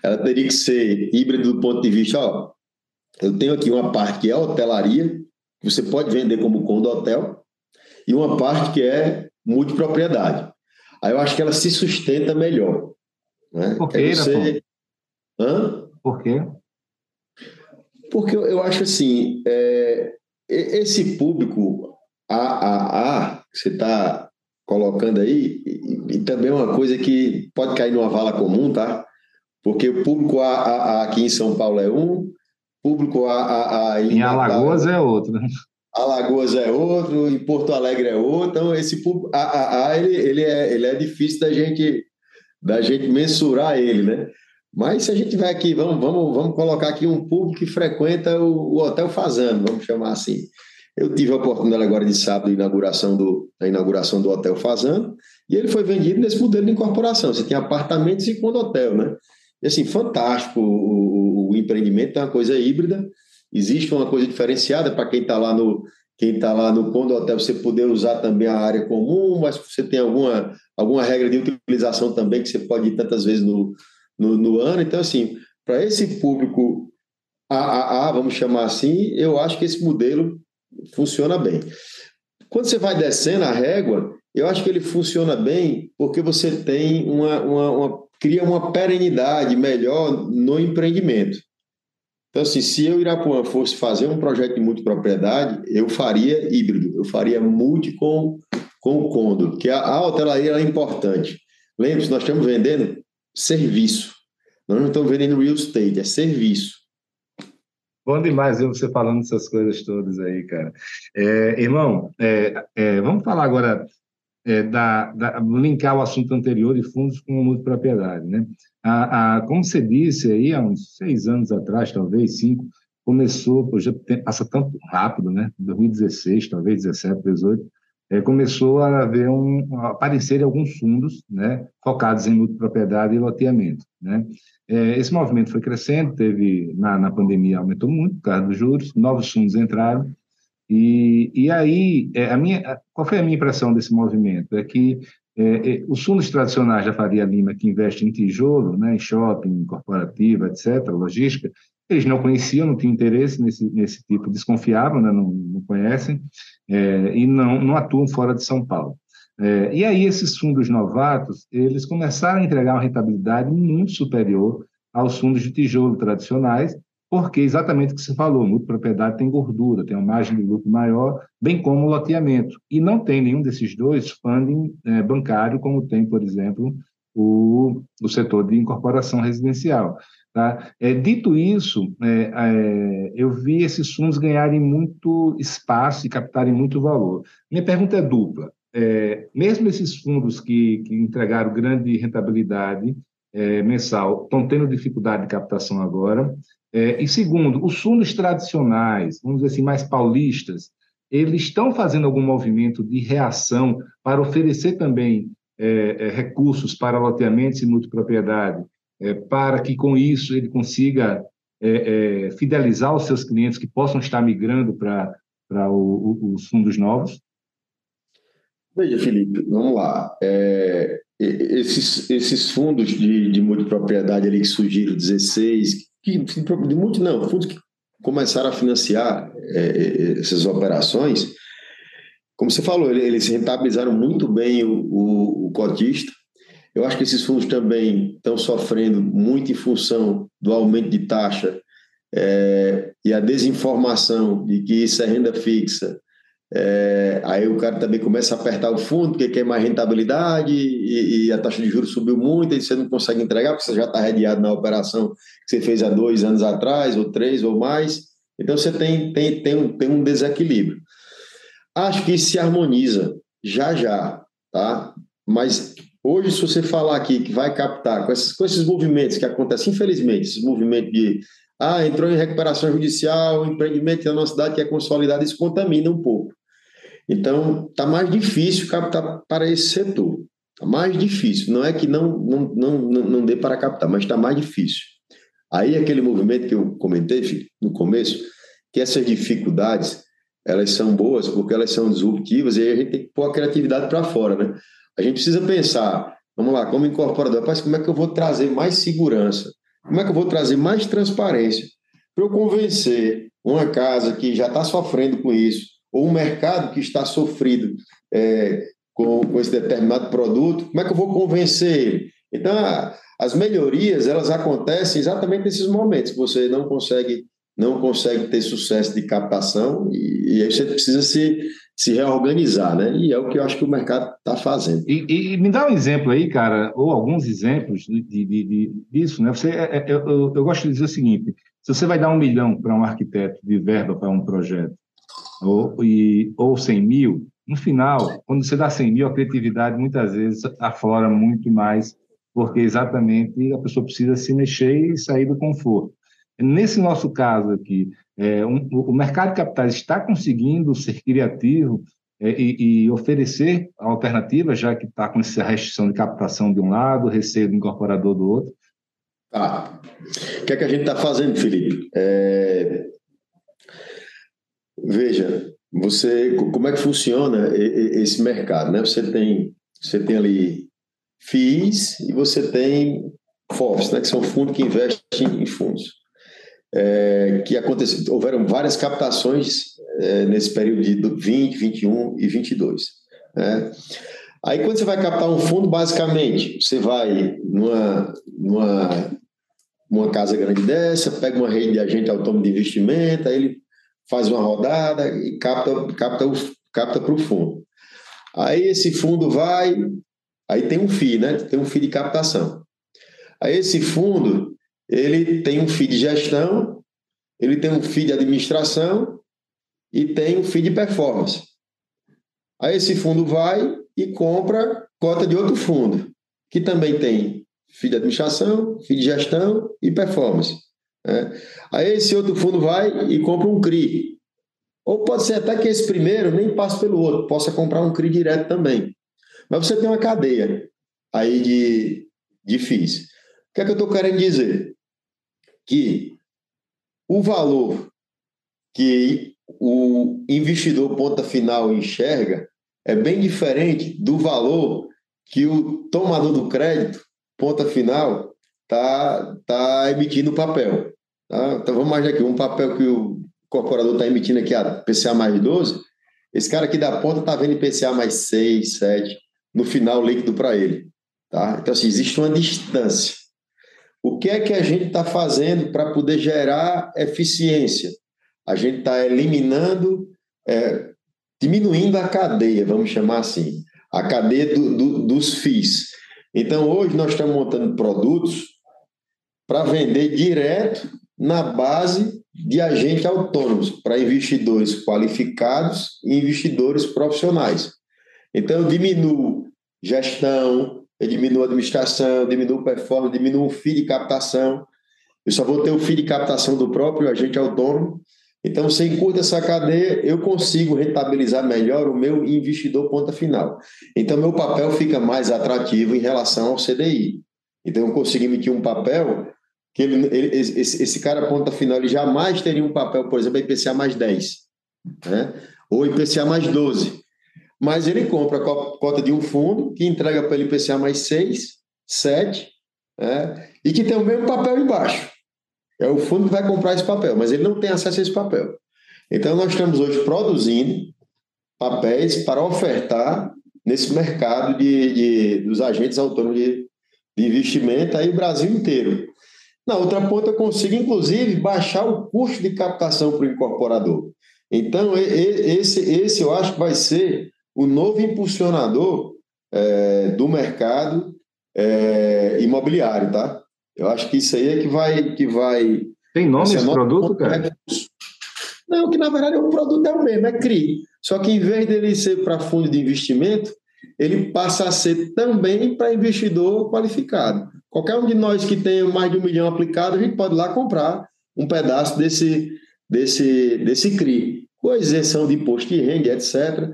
Ela teria que ser híbrida do ponto de vista, ó, eu tenho aqui uma parte que é hotelaria, que você pode vender como condo hotel, e uma parte que é multipropriedade. Aí eu acho que ela se sustenta melhor. Né? Por quê, você... Hã? Por quê? Porque eu, acho assim, é, esse público AAA que você está colocando aí, e, e, também é uma coisa que pode cair numa vala comum, tá? Porque o público AAA aqui em São Paulo é um, público AAA em, em Alagoas é outro. Né? Alagoas é outro, em Porto Alegre é outro. Então, esse público, a, a, a, ele, ele, é, ele é difícil da gente, da gente mensurar ele, né? Mas se a gente tiver aqui, vamos, vamos, vamos colocar aqui um público que frequenta o, o Hotel Fazano, vamos chamar assim. Eu tive a oportunidade agora de sábado da inauguração do, da inauguração do Hotel Fazano, e ele foi vendido nesse modelo de incorporação. Você tem apartamentos e quando hotel, né? E assim, fantástico. O, o, o empreendimento é uma coisa híbrida, existe uma coisa diferenciada para quem está lá no quem está lá no Condo Hotel, você poder usar também a área comum, mas você tem alguma, alguma regra de utilização também que você pode ir tantas vezes no, no, no ano. Então, assim, para esse público AAA, vamos chamar assim, eu acho que esse modelo funciona bem. Quando você vai descendo a régua, eu acho que ele funciona bem porque você tem uma, uma, uma cria uma perenidade melhor no empreendimento. Então, assim, se eu, Irapuã, fosse fazer um projeto de multipropriedade, eu faria híbrido, eu faria multi com, com o que a, a hotelaria é importante. Lembre-se, nós estamos vendendo serviço. Nós não estamos vendendo real estate, é serviço. Bom demais ver você falando essas coisas todas aí, cara. É, irmão, é, é, vamos falar agora é, da, da, linkar o assunto anterior de fundos com multipropriedade. Né? A, a, como você disse aí, há uns seis anos atrás, talvez cinco, começou, já passa tanto rápido, né? 2016, talvez 17, 18, é, começou a haver um, a aparecer alguns fundos, né, focados em multipropriedade e loteamento, né? É, esse movimento foi crescendo, teve na, na pandemia aumentou muito por causa dos juros, novos fundos entraram e, e aí, é, a minha, qual foi a minha impressão desse movimento? É que é, é, os fundos tradicionais da Faria Lima, que investem em tijolo, né, em shopping, corporativa, etc., logística, eles não conheciam, não tinham interesse nesse, nesse tipo, desconfiavam, né, não, não conhecem, é, e não, não atuam fora de São Paulo. É, e aí, esses fundos novatos, eles começaram a entregar uma rentabilidade muito superior aos fundos de tijolo tradicionais, porque exatamente o que você falou, multipropriedade tem gordura, tem uma margem de lucro maior, bem como o loteamento. E não tem nenhum desses dois funding é, bancário, como tem, por exemplo, o, o setor de incorporação residencial. Tá? É, dito isso, é, é, eu vi esses fundos ganharem muito espaço e captarem muito valor. Minha pergunta é dupla. É, mesmo esses fundos que, que entregaram grande rentabilidade é, mensal estão tendo dificuldade de captação agora, é, e segundo, os fundos tradicionais, vamos dizer assim, mais paulistas, eles estão fazendo algum movimento de reação para oferecer também é, é, recursos para loteamentos e multipropriedade, é, para que com isso ele consiga é, é, fidelizar os seus clientes que possam estar migrando para, os fundos novos? Veja, Felipe, vamos lá. É, esses, esses fundos de, de multipropriedade ali que surgiram, 16, que, de muito não, fundos que começaram a financiar essas operações, como você falou, eles rentabilizaram muito bem o, o, o cotista. Eu acho que esses fundos também estão sofrendo muito em função do aumento de taxa é, e a desinformação de que isso é renda fixa é, aí o cara também começa a apertar o fundo porque quer mais rentabilidade e, e, a taxa de juros subiu muito e você não consegue entregar porque você já está redeado na operação que você fez há dois anos atrás, ou três, ou mais. Então você tem, tem, tem, um, tem um desequilíbrio. Acho que isso se harmoniza já já, tá? Mas hoje, se você falar aqui que vai captar com esses, com esses movimentos que acontecem, infelizmente, esses movimentos de ah, entrou em recuperação judicial, empreendimento da nossa cidade que é consolidado, isso contamina um pouco. Então, está mais difícil captar para esse setor. Está mais difícil. Não é que não, não, não, não dê para captar, mas está mais difícil. Aí, aquele movimento que eu comentei filho, no começo, que essas dificuldades, elas são boas porque elas são disruptivas e aí a gente tem que pôr a criatividade para fora, né? A gente precisa pensar, vamos lá, como incorporador, rapaz, como é que eu vou trazer mais segurança? Como é que eu vou trazer mais transparência para eu convencer uma casa que já está sofrendo com isso, ou um mercado que está sofrido é, com, com esse determinado produto, como é que eu vou convencer ele? Então, as melhorias, elas acontecem exatamente nesses momentos que você não consegue não consegue ter sucesso de captação e, e aí você precisa se, se reorganizar, né? E é o que eu acho que o mercado está fazendo. E, e, me dá um exemplo aí, cara, ou alguns exemplos de, de, de disso, né? Você, é, é, eu, eu, eu gosto de dizer o seguinte: se você vai dar um milhão para um arquiteto de verba para um projeto, ou, e, ou 100 mil, no final, quando você dá 100 mil, a criatividade muitas vezes aflora muito mais, porque exatamente a pessoa precisa se mexer e sair do conforto. Nesse nosso caso aqui, é, um, o mercado de capitais está conseguindo ser criativo é, e, e, oferecer alternativas, já que está com essa restrição de captação de um lado, receio do incorporador do outro? Tá. O que é que a gente está fazendo, Felipe? É... Veja, você, como é que funciona esse mercado, né? Você tem, você tem ali FIIs e você tem FOFs, né? Que são fundos que investem em fundos. É, que aconteceu, houveram várias captações é, nesse período de 20, 21 e 22. Né? Aí, quando você vai captar um fundo, basicamente, você vai numa, numa, numa casa grande dessa, pega uma rede de agente autônomo de investimento, aí ele faz uma rodada e capta, capta, o, capta para o fundo. Aí esse fundo vai, aí tem um FII, né? Tem um FII de captação. Aí esse fundo, ele tem um FII de gestão, ele tem um FII de administração e tem um FII de performance. Aí esse fundo vai e compra cota de outro fundo, que também tem FII de administração, FII de gestão e performance. Né? Aí esse outro fundo vai e compra um CRI. Ou pode ser até que esse primeiro nem passe pelo outro, possa comprar um CRI direto também. Mas você tem uma cadeia aí de, de FIIs. O que é que eu estou querendo dizer? Que o valor que o investidor ponta final enxerga é bem diferente do valor que o tomador do crédito ponta final está tá emitindo papel. Tá? Então vamos imaginar aqui, um papel que o corporador está emitindo aqui a PCA mais 12, esse cara aqui da ponta está vendo IPCA mais 6, 7, no final líquido para ele. Tá? Então, assim, existe uma distância. O que é que a gente está fazendo para poder gerar eficiência? A gente está eliminando, é, diminuindo a cadeia, vamos chamar assim, a cadeia do, do, dos FIIs. Então, hoje nós estamos montando produtos para vender direto na base de agentes autônomos para investidores qualificados e investidores profissionais. Então, eu diminuo gestão, eu diminuo administração, diminuo performance, diminuo o FII de captação. Eu só vou ter o FII de captação do próprio agente autônomo. Então, se encurta essa cadeia, eu consigo rentabilizar melhor o meu investidor ponta final. Então, meu papel fica mais atrativo em relação ao CDI. Então, eu consigo emitir um papel que ele, ele, esse, esse cara ponta final ele jamais teria um papel, por exemplo, IPCA mais 10, né? ou IPCA mais 12. Mas ele compra a cota de um fundo que entrega para ele IPCA mais 6, 7, né? e que tem o mesmo papel embaixo. É o fundo que vai comprar esse papel, mas ele não tem acesso a esse papel. Então, nós estamos hoje produzindo papéis para ofertar nesse mercado de, de dos agentes autônomos de, de investimento aí o Brasil inteiro. Na outra ponta, eu consigo, inclusive, baixar o custo de captação para o incorporador. Então, esse, esse eu acho que vai ser o novo impulsionador é, do mercado é, imobiliário, tá? Eu acho que isso aí é que vai. Que vai Tem nome esse produto, cara? Não, que na verdade o produto é o mesmo, é CRI. Só que em vez dele ser para fundo de investimento, ele passa a ser também para investidor qualificado. Qualquer um de nós que tenha mais de um milhão aplicado, a gente pode ir lá comprar um pedaço desse, desse, desse CRI, com isenção de imposto de renda, etc.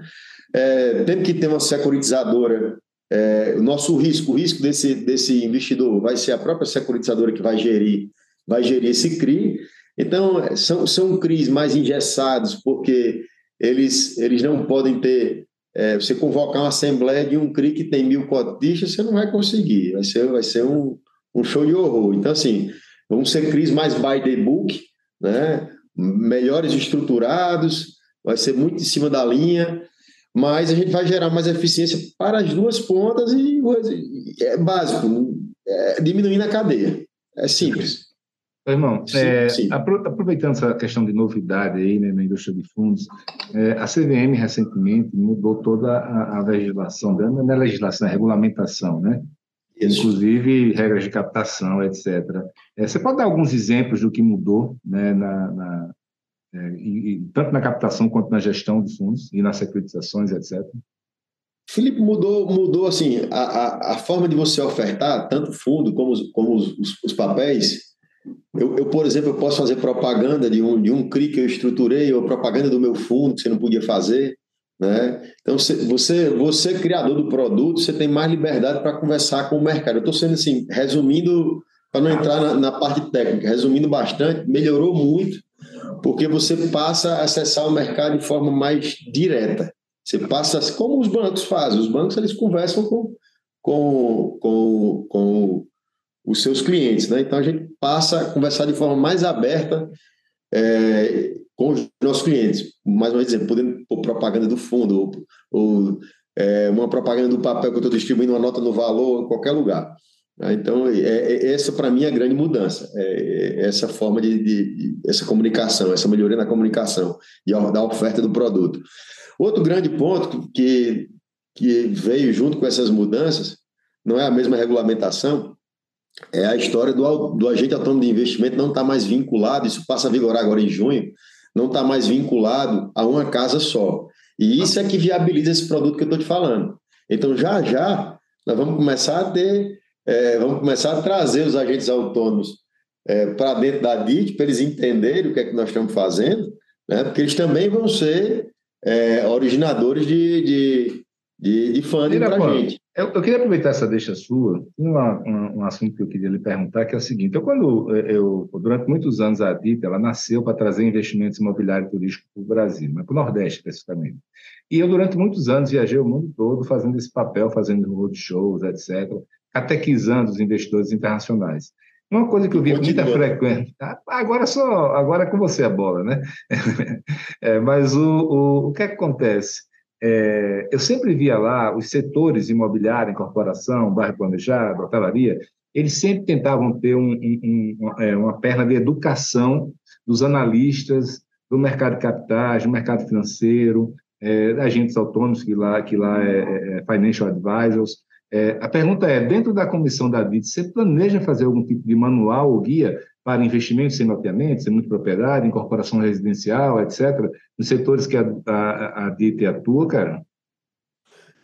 É, que ter uma securitizadora, é, o nosso risco, o risco desse, desse investidor vai ser a própria securitizadora que vai gerir, vai gerir esse CRI. Então, são, são CRIs mais engessados, porque eles, eles não podem ter é, você convocar uma assembleia de um CRI que tem mil cotistas, você não vai conseguir. Vai ser, vai ser um, um show de horror. Então, assim, vão ser CRIs mais by the book, né? melhores estruturados, vai ser muito em cima da linha, mas a gente vai gerar mais eficiência para as duas pontas e é básico, é, diminuindo a cadeia. É simples. Irmão, sim, é, sim. aproveitando essa questão de novidade aí né, na indústria de fundos, é, a CVM recentemente mudou toda a, a legislação, não é legislação, é regulamentação, né? Isso. Inclusive regras de captação, etc. É, você pode dar alguns exemplos do que mudou né, na, na, é, e, tanto na captação quanto na gestão de fundos e nas securitizações, etc. Felipe, mudou, mudou assim, a, a, a forma de você ofertar, tanto fundo como os, como os, os, os papéis. Eu, eu, por exemplo, eu posso fazer propaganda de um, de um CRI que eu estruturei, ou propaganda do meu fundo que você não podia fazer. Né? Então, você, você, criador do produto, você tem mais liberdade para conversar com o mercado. Eu estou sendo assim, resumindo, para não entrar na, na, parte técnica, resumindo bastante, melhorou muito, porque você passa a acessar o mercado de forma mais direta. Você passa, como os bancos fazem, os bancos eles conversam com, com, com, com os seus clientes. Né? Então, a gente passa a conversar de forma mais aberta é, com os nossos clientes. Mais uma vez, podendo pôr propaganda do fundo, ou, ou é, uma propaganda do papel que eu estou distribuindo, uma nota no valor, em qualquer lugar. Né? Então, é, é, essa para mim é a grande mudança, é, é essa forma de, de, de, essa comunicação, essa melhoria na comunicação e da oferta do produto. Outro grande ponto que, que veio junto com essas mudanças não é a mesma regulamentação, é a história do, do agente autônomo de investimento não está mais vinculado, isso passa a vigorar agora em junho, não está mais vinculado a uma casa só. E isso é que viabiliza esse produto que eu estou te falando. Então, já já, nós vamos começar a ter, é, vamos começar a trazer os agentes autônomos é, para dentro da DIT, para eles entenderem o que é que nós estamos fazendo, né? porque eles também vão ser é, originadores de, de, de, de funding para a gente. Eu, eu, queria aproveitar essa deixa sua, uma, uma, um assunto que eu queria lhe perguntar, que é o seguinte, eu quando, eu, durante muitos anos a DIT, ela nasceu para trazer investimentos imobiliários turísticos para o Brasil, mas para o Nordeste, especificamente. E eu, durante muitos anos, viajei o mundo todo fazendo esse papel, fazendo roadshows, etc., catequizando os investidores internacionais. Uma coisa que eu vi com muita frequência. Agora só, agora é com você a bola, né? É, mas o, o, o que, é que acontece? É, eu sempre via lá os setores imobiliário, incorporação, bairro planejado, hotelaria, eles sempre tentavam ter um, um, um, é, uma perna de educação dos analistas do mercado de capitais, do mercado financeiro, é, agentes autônomos, que lá, que lá é, é, é financial advisors. É, a pergunta é, dentro da comissão da BID, você planeja fazer algum tipo de manual ou guia para investimentos sem mapeamento, sem muito propriedade, incorporação residencial, etc., nos setores que a, a, a DIT atua, cara?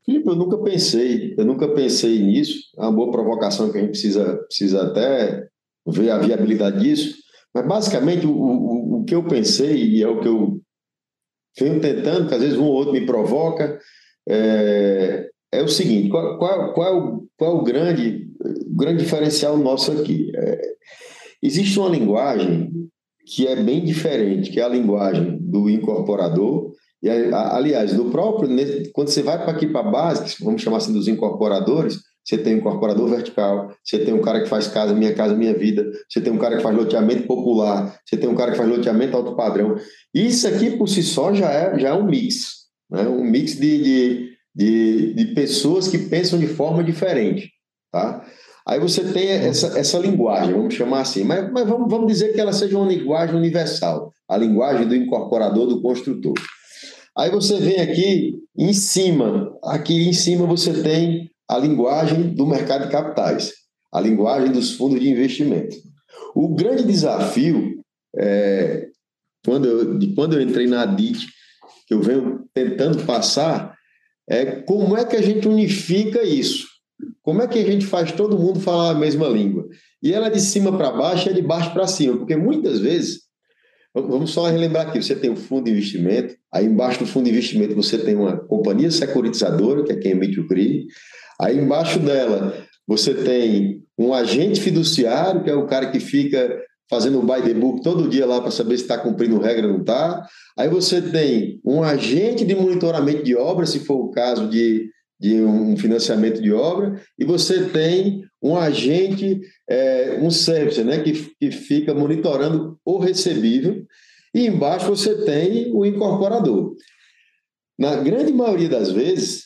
Felipe, eu nunca pensei, eu nunca pensei nisso. É uma boa provocação que a gente precisa, precisa até ver a viabilidade disso. Mas, basicamente, o, o, o que eu pensei, e é o que eu venho tentando, que às vezes um ou outro me provoca, é, é o seguinte: qual, qual, qual, é, o, qual é o grande, grande diferencial nosso aqui? É, Existe uma linguagem que é bem diferente, que é a linguagem do incorporador, e aliás, do próprio, quando você vai para aqui para a base, vamos chamar assim dos incorporadores, você tem um incorporador vertical, você tem um cara que faz casa, minha casa, minha vida, você tem um cara que faz loteamento popular, você tem um cara que faz loteamento alto padrão. Isso aqui por si só já é, já é um mix, né? um mix de, de, de, de pessoas que pensam de forma diferente. Tá? Aí você tem essa, essa linguagem, vamos chamar assim, mas, mas vamos, vamos dizer que ela seja uma linguagem universal, a linguagem do incorporador, do construtor. Aí você vem aqui em cima, aqui em cima você tem a linguagem do mercado de capitais, a linguagem dos fundos de investimento. O grande desafio, é, quando, eu, de quando eu entrei na ADIT, que eu venho tentando passar, é como é que a gente unifica isso. Como é que a gente faz todo mundo falar a mesma língua? E ela é de cima para baixo e é de baixo para cima, porque muitas vezes, vamos só relembrar aqui, você tem um fundo de investimento, aí embaixo do fundo de investimento você tem uma companhia securitizadora, que é quem emite o CRI, aí embaixo dela você tem um agente fiduciário, que é o cara que fica fazendo o buy the book todo dia lá para saber se está cumprindo regra ou não está. Aí você tem um agente de monitoramento de obra, se for o caso de de um financiamento de obra, e você tem um agente, é, um service, né, que, que fica monitorando o recebível, e embaixo você tem o incorporador. Na grande maioria das vezes,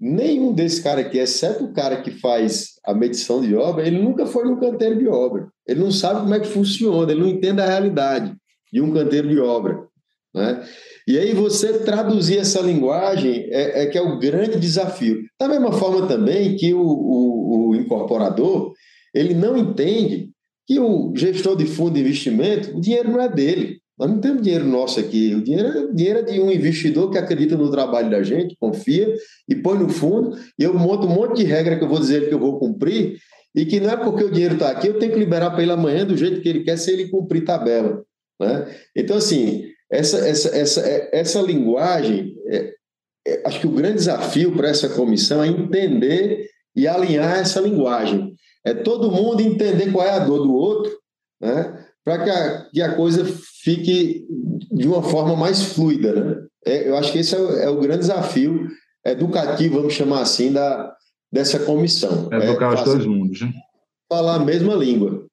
nenhum desses caras aqui, exceto o cara que faz a medição de obra, ele nunca foi no canteiro de obra. Ele não sabe como é que funciona, ele não entende a realidade de um canteiro de obra. Né? E aí você traduzir essa linguagem é, é, que é o grande desafio. Da mesma forma também que o, o, o, incorporador, ele não entende que o gestor de fundo de investimento, o dinheiro não é dele. Nós não temos dinheiro nosso aqui. O dinheiro, é, dinheiro é de um investidor que acredita no trabalho da gente, confia e põe no fundo. E eu monto um monte de regra que eu vou dizer que eu vou cumprir e que não é porque o dinheiro está aqui, eu tenho que liberar para ele amanhã do jeito que ele quer, se ele cumprir tabela. Né? Então, assim, essa, essa, essa, é, essa linguagem, é, é, acho que o grande desafio para essa comissão é entender e alinhar essa linguagem. É todo mundo entender qual é a dor do outro, né? para que que a coisa fique de uma forma mais fluida. Né? É, eu acho que esse é o, é o, grande desafio educativo, vamos chamar assim, da, dessa comissão. É educar é, os dois mundos. Né? Falar a mesma língua.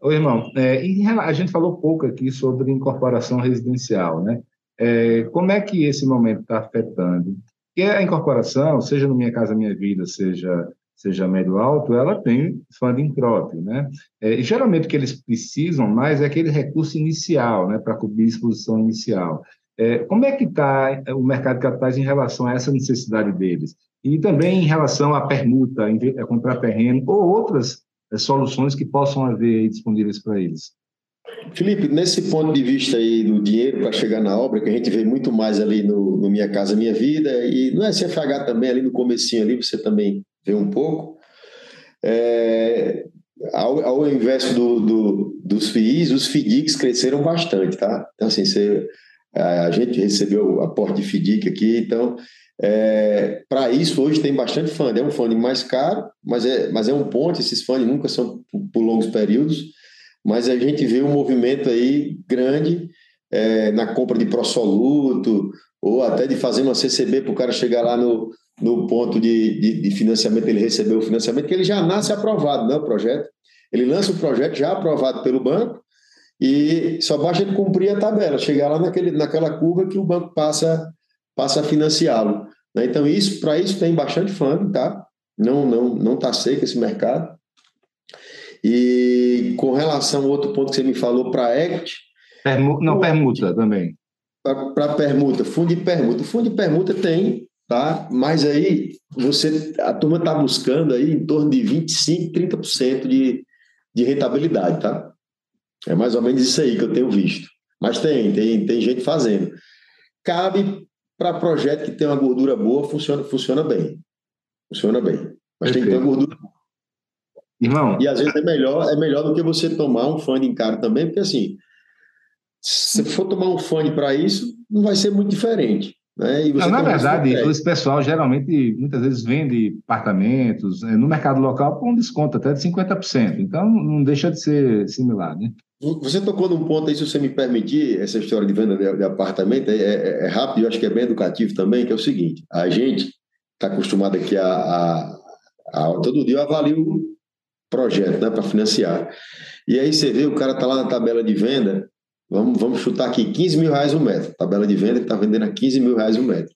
Ô, irmão, é, a gente falou pouco aqui sobre incorporação residencial, né? É, como é que esse momento está afetando? Porque a incorporação, seja no Minha Casa Minha Vida, seja seja médio alto, ela tem funding próprio, né? É, geralmente o que eles precisam mais é aquele recurso inicial, né, para cobrir a exposição inicial. É, como é que está o mercado de capitais em relação a essa necessidade deles? E também em relação à permuta, a comprar terreno ou outras é, soluções que possam haver disponíveis para eles. Felipe, nesse ponto de vista aí do dinheiro para chegar na obra, que a gente vê muito mais ali no, no Minha Casa Minha Vida, e no SFH também, ali no comecinho ali, você também vê um pouco. É, ao, ao invés do, do, dos FIIs, os FIDICs cresceram bastante, tá? Então, assim, você, a, a gente recebeu aporte de FIDIC aqui, então, é, para isso, hoje tem bastante fundo. É um fundo mais caro, mas é, mas é um ponto. Esses fundos nunca são por, por longos períodos, mas a gente vê um movimento aí grande é, na compra de prosoluto, ou até de fazer uma CCB para o cara chegar lá no, no ponto de, de, de, financiamento, ele recebeu o financiamento, que ele já nasce aprovado, não é o projeto. Ele lança o projeto já aprovado pelo banco e só basta ele cumprir a tabela, chegar lá naquele, naquela curva que o banco passa, passa a financiá-lo. Né? Então, isso para isso tem bastante fundo, tá? Não não não está seco esse mercado. E com relação ao outro ponto que você me falou para a equity... Permu não, permuta também. Para permuta, fundo de permuta. O fundo de permuta tem tá? Mas aí você a turma está buscando aí em torno de 25, 30% de, de rentabilidade, tá? É mais ou menos isso aí que eu tenho visto. Mas tem, tem, tem gente fazendo. Cabe para projeto que tem uma gordura boa, funciona, funciona bem. Funciona bem. Mas Perfeito. tem que ter uma gordura boa. Irmão. E às vezes é melhor, é melhor do que você tomar um funding caro também, porque assim, se for tomar um funding para isso, não vai ser muito diferente. Né? Não, na verdade, esse pessoal geralmente, muitas vezes, vende apartamentos é, no mercado local por um desconto até de 50%. Então, não deixa de ser similar. Né? Você tocou num ponto aí, se você me permitir, essa história de venda de, de apartamento é, é, é rápido, eu acho que é bem educativo também, que é o seguinte: a gente está acostumado aqui a, a, a, Todo dia eu avalio o projeto né, para financiar. E aí você vê, o cara está lá na tabela de venda, Vamos, vamos chutar aqui 15 mil reais o metro. Tabela de venda que está vendendo a 15 mil reais o metro.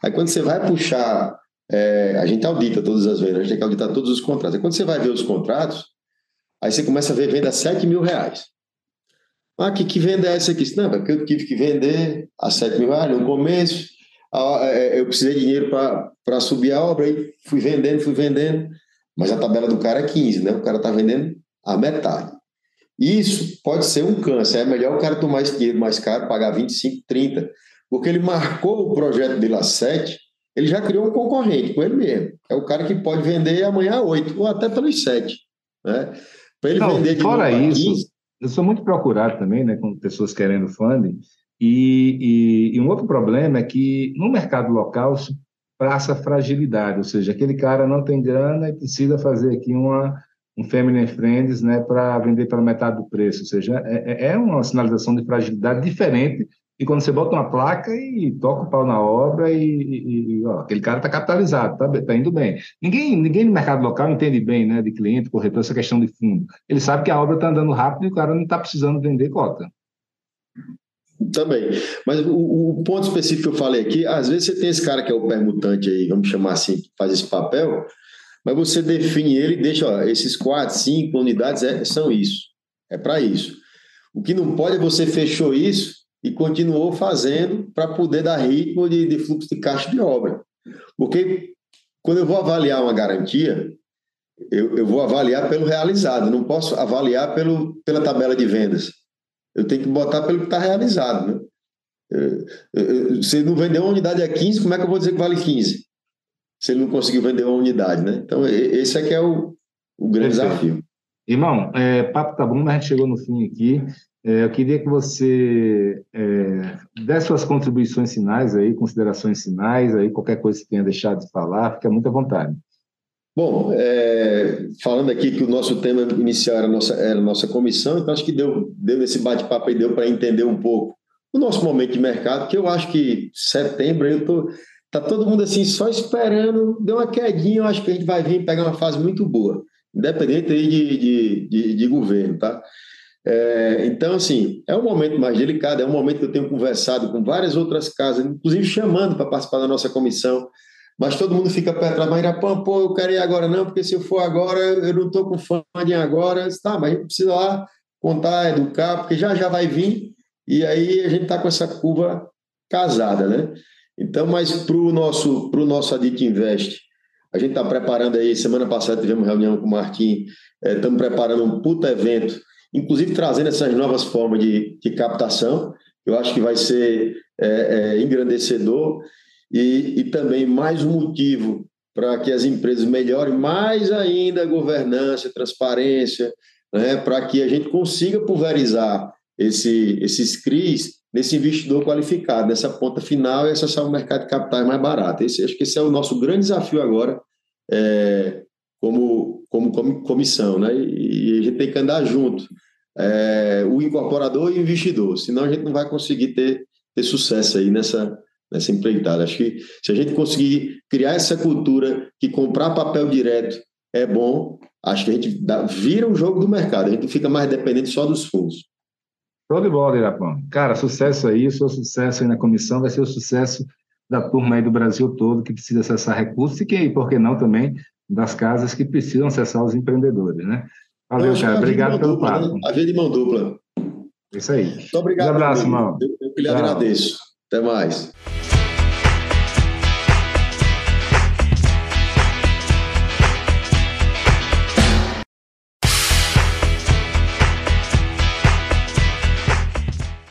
Aí quando você vai puxar, é, a gente audita todas as vendas, a gente tem que auditar todos os contratos. Aí quando você vai ver os contratos, aí você começa a ver venda a 7 mil reais. Ah, que, que venda é essa aqui? Não, porque eu tive que vender a 7 mil reais no começo, é, eu precisei de dinheiro para subir a obra, aí fui vendendo, fui vendendo, mas a tabela do cara é 15, né? O cara está vendendo a metade. Isso pode ser um câncer. É melhor o cara tomar esse dinheiro mais caro, pagar 25, 30, porque ele marcou o projeto dele a 7, ele já criou um concorrente com ele mesmo. É o cara que pode vender amanhã a 8, ou até pelos 7. Né? Para ele Não, vender de Fora isso, 15, eu sou muito procurado também, né, com pessoas querendo funding, e, e, e, um outro problema é que no mercado local se passa fragilidade, ou seja, aquele cara não tem grana e precisa fazer aqui uma um Feminine Friends né, para vender pela metade do preço. Ou seja, é, é, é uma sinalização de fragilidade diferente e quando você bota uma placa e toca o pau na obra e, e, e ó, aquele cara está capitalizado, está tá indo bem. Ninguém, ninguém no mercado local entende bem, né, de cliente, corretor, essa questão de fundo. Ele sabe que a obra está andando rápido e o cara não está precisando vender cota. Também. Mas o, o, ponto específico que eu falei aqui, às vezes você tem esse cara que é o permutante aí, vamos chamar assim, que faz esse papel, mas você define ele e deixa, ó, esses quatro, cinco unidades é, são isso, é para isso. O que não pode é você fechou isso e continuou fazendo para poder dar ritmo de, de fluxo de caixa de obra. Porque quando eu vou avaliar uma garantia, eu, eu vou avaliar pelo realizado, não posso avaliar pelo, pela tabela de vendas. eu tenho que botar pelo que está realizado, né? Se não vendeu uma unidade a 15, como é que eu vou dizer que vale 15? Se ele não conseguiu vender uma unidade, né? Então, esse é que é o, o grande Perfeito. desafio. Irmão, é, papo tá bom, mas a gente chegou no fim aqui. É, eu queria que você é, desse suas contribuições finais aí, considerações finais aí, qualquer coisa que tenha deixado de falar, fica muito à vontade. Bom, é, falando aqui que o nosso tema inicial era a nossa, era a nossa comissão, então acho que deu, deu esse bate-papo aí, deu para entender um pouco o nosso momento de mercado, que eu acho que setembro eu tô tá todo mundo assim só esperando, deu uma quedinha, eu acho que a gente vai vir pegar uma fase muito boa, independente aí de, de, de, de governo, tá? É, então, assim, é um momento mais delicado, é um momento que eu tenho conversado com várias outras casas, inclusive chamando para participar da nossa comissão, mas todo mundo fica perto da Mairapã, pô, eu quero ir agora não, porque se eu for agora, eu não estou com fã de agora, tá, mas a gente precisa lá contar, educar, porque já já vai vir, e aí a gente está com essa curva casada, né? Então, mas para o nosso, pro nosso Adit Invest, a gente está preparando aí, semana passada tivemos reunião com o Martim, estamos é, preparando um puta evento, inclusive trazendo essas novas formas de, de captação, eu acho que vai ser é, é, engrandecedor e, e também mais um motivo para que as empresas melhorem mais ainda a governança, a transparência, né, para que a gente consiga pulverizar esse, esses CRIs nesse investidor qualificado, nessa ponta final e acessar o mercado de capitais mais barato. Esse, acho que esse é o nosso grande desafio agora é, como, como comissão, né? E, a gente tem que andar junto, é, o incorporador e o investidor, senão a gente não vai conseguir ter, ter sucesso aí nessa, nessa empreitada. Acho que se a gente conseguir criar essa cultura que comprar papel direto é bom, acho que a gente dá, vira um jogo do mercado, a gente fica mais dependente só dos fundos. Show de bola, Irapão. Cara, sucesso aí, o seu sucesso aí na comissão vai ser o sucesso da turma aí do Brasil todo que precisa acessar recursos e que, por que não, também das casas que precisam acessar os empreendedores, né? Valeu, cara. Obrigado pelo dupla, papo. Né? A de mão dupla. Isso aí. Muito obrigado. Um abraço, irmão. Eu, eu lhe agradeço. Até mais.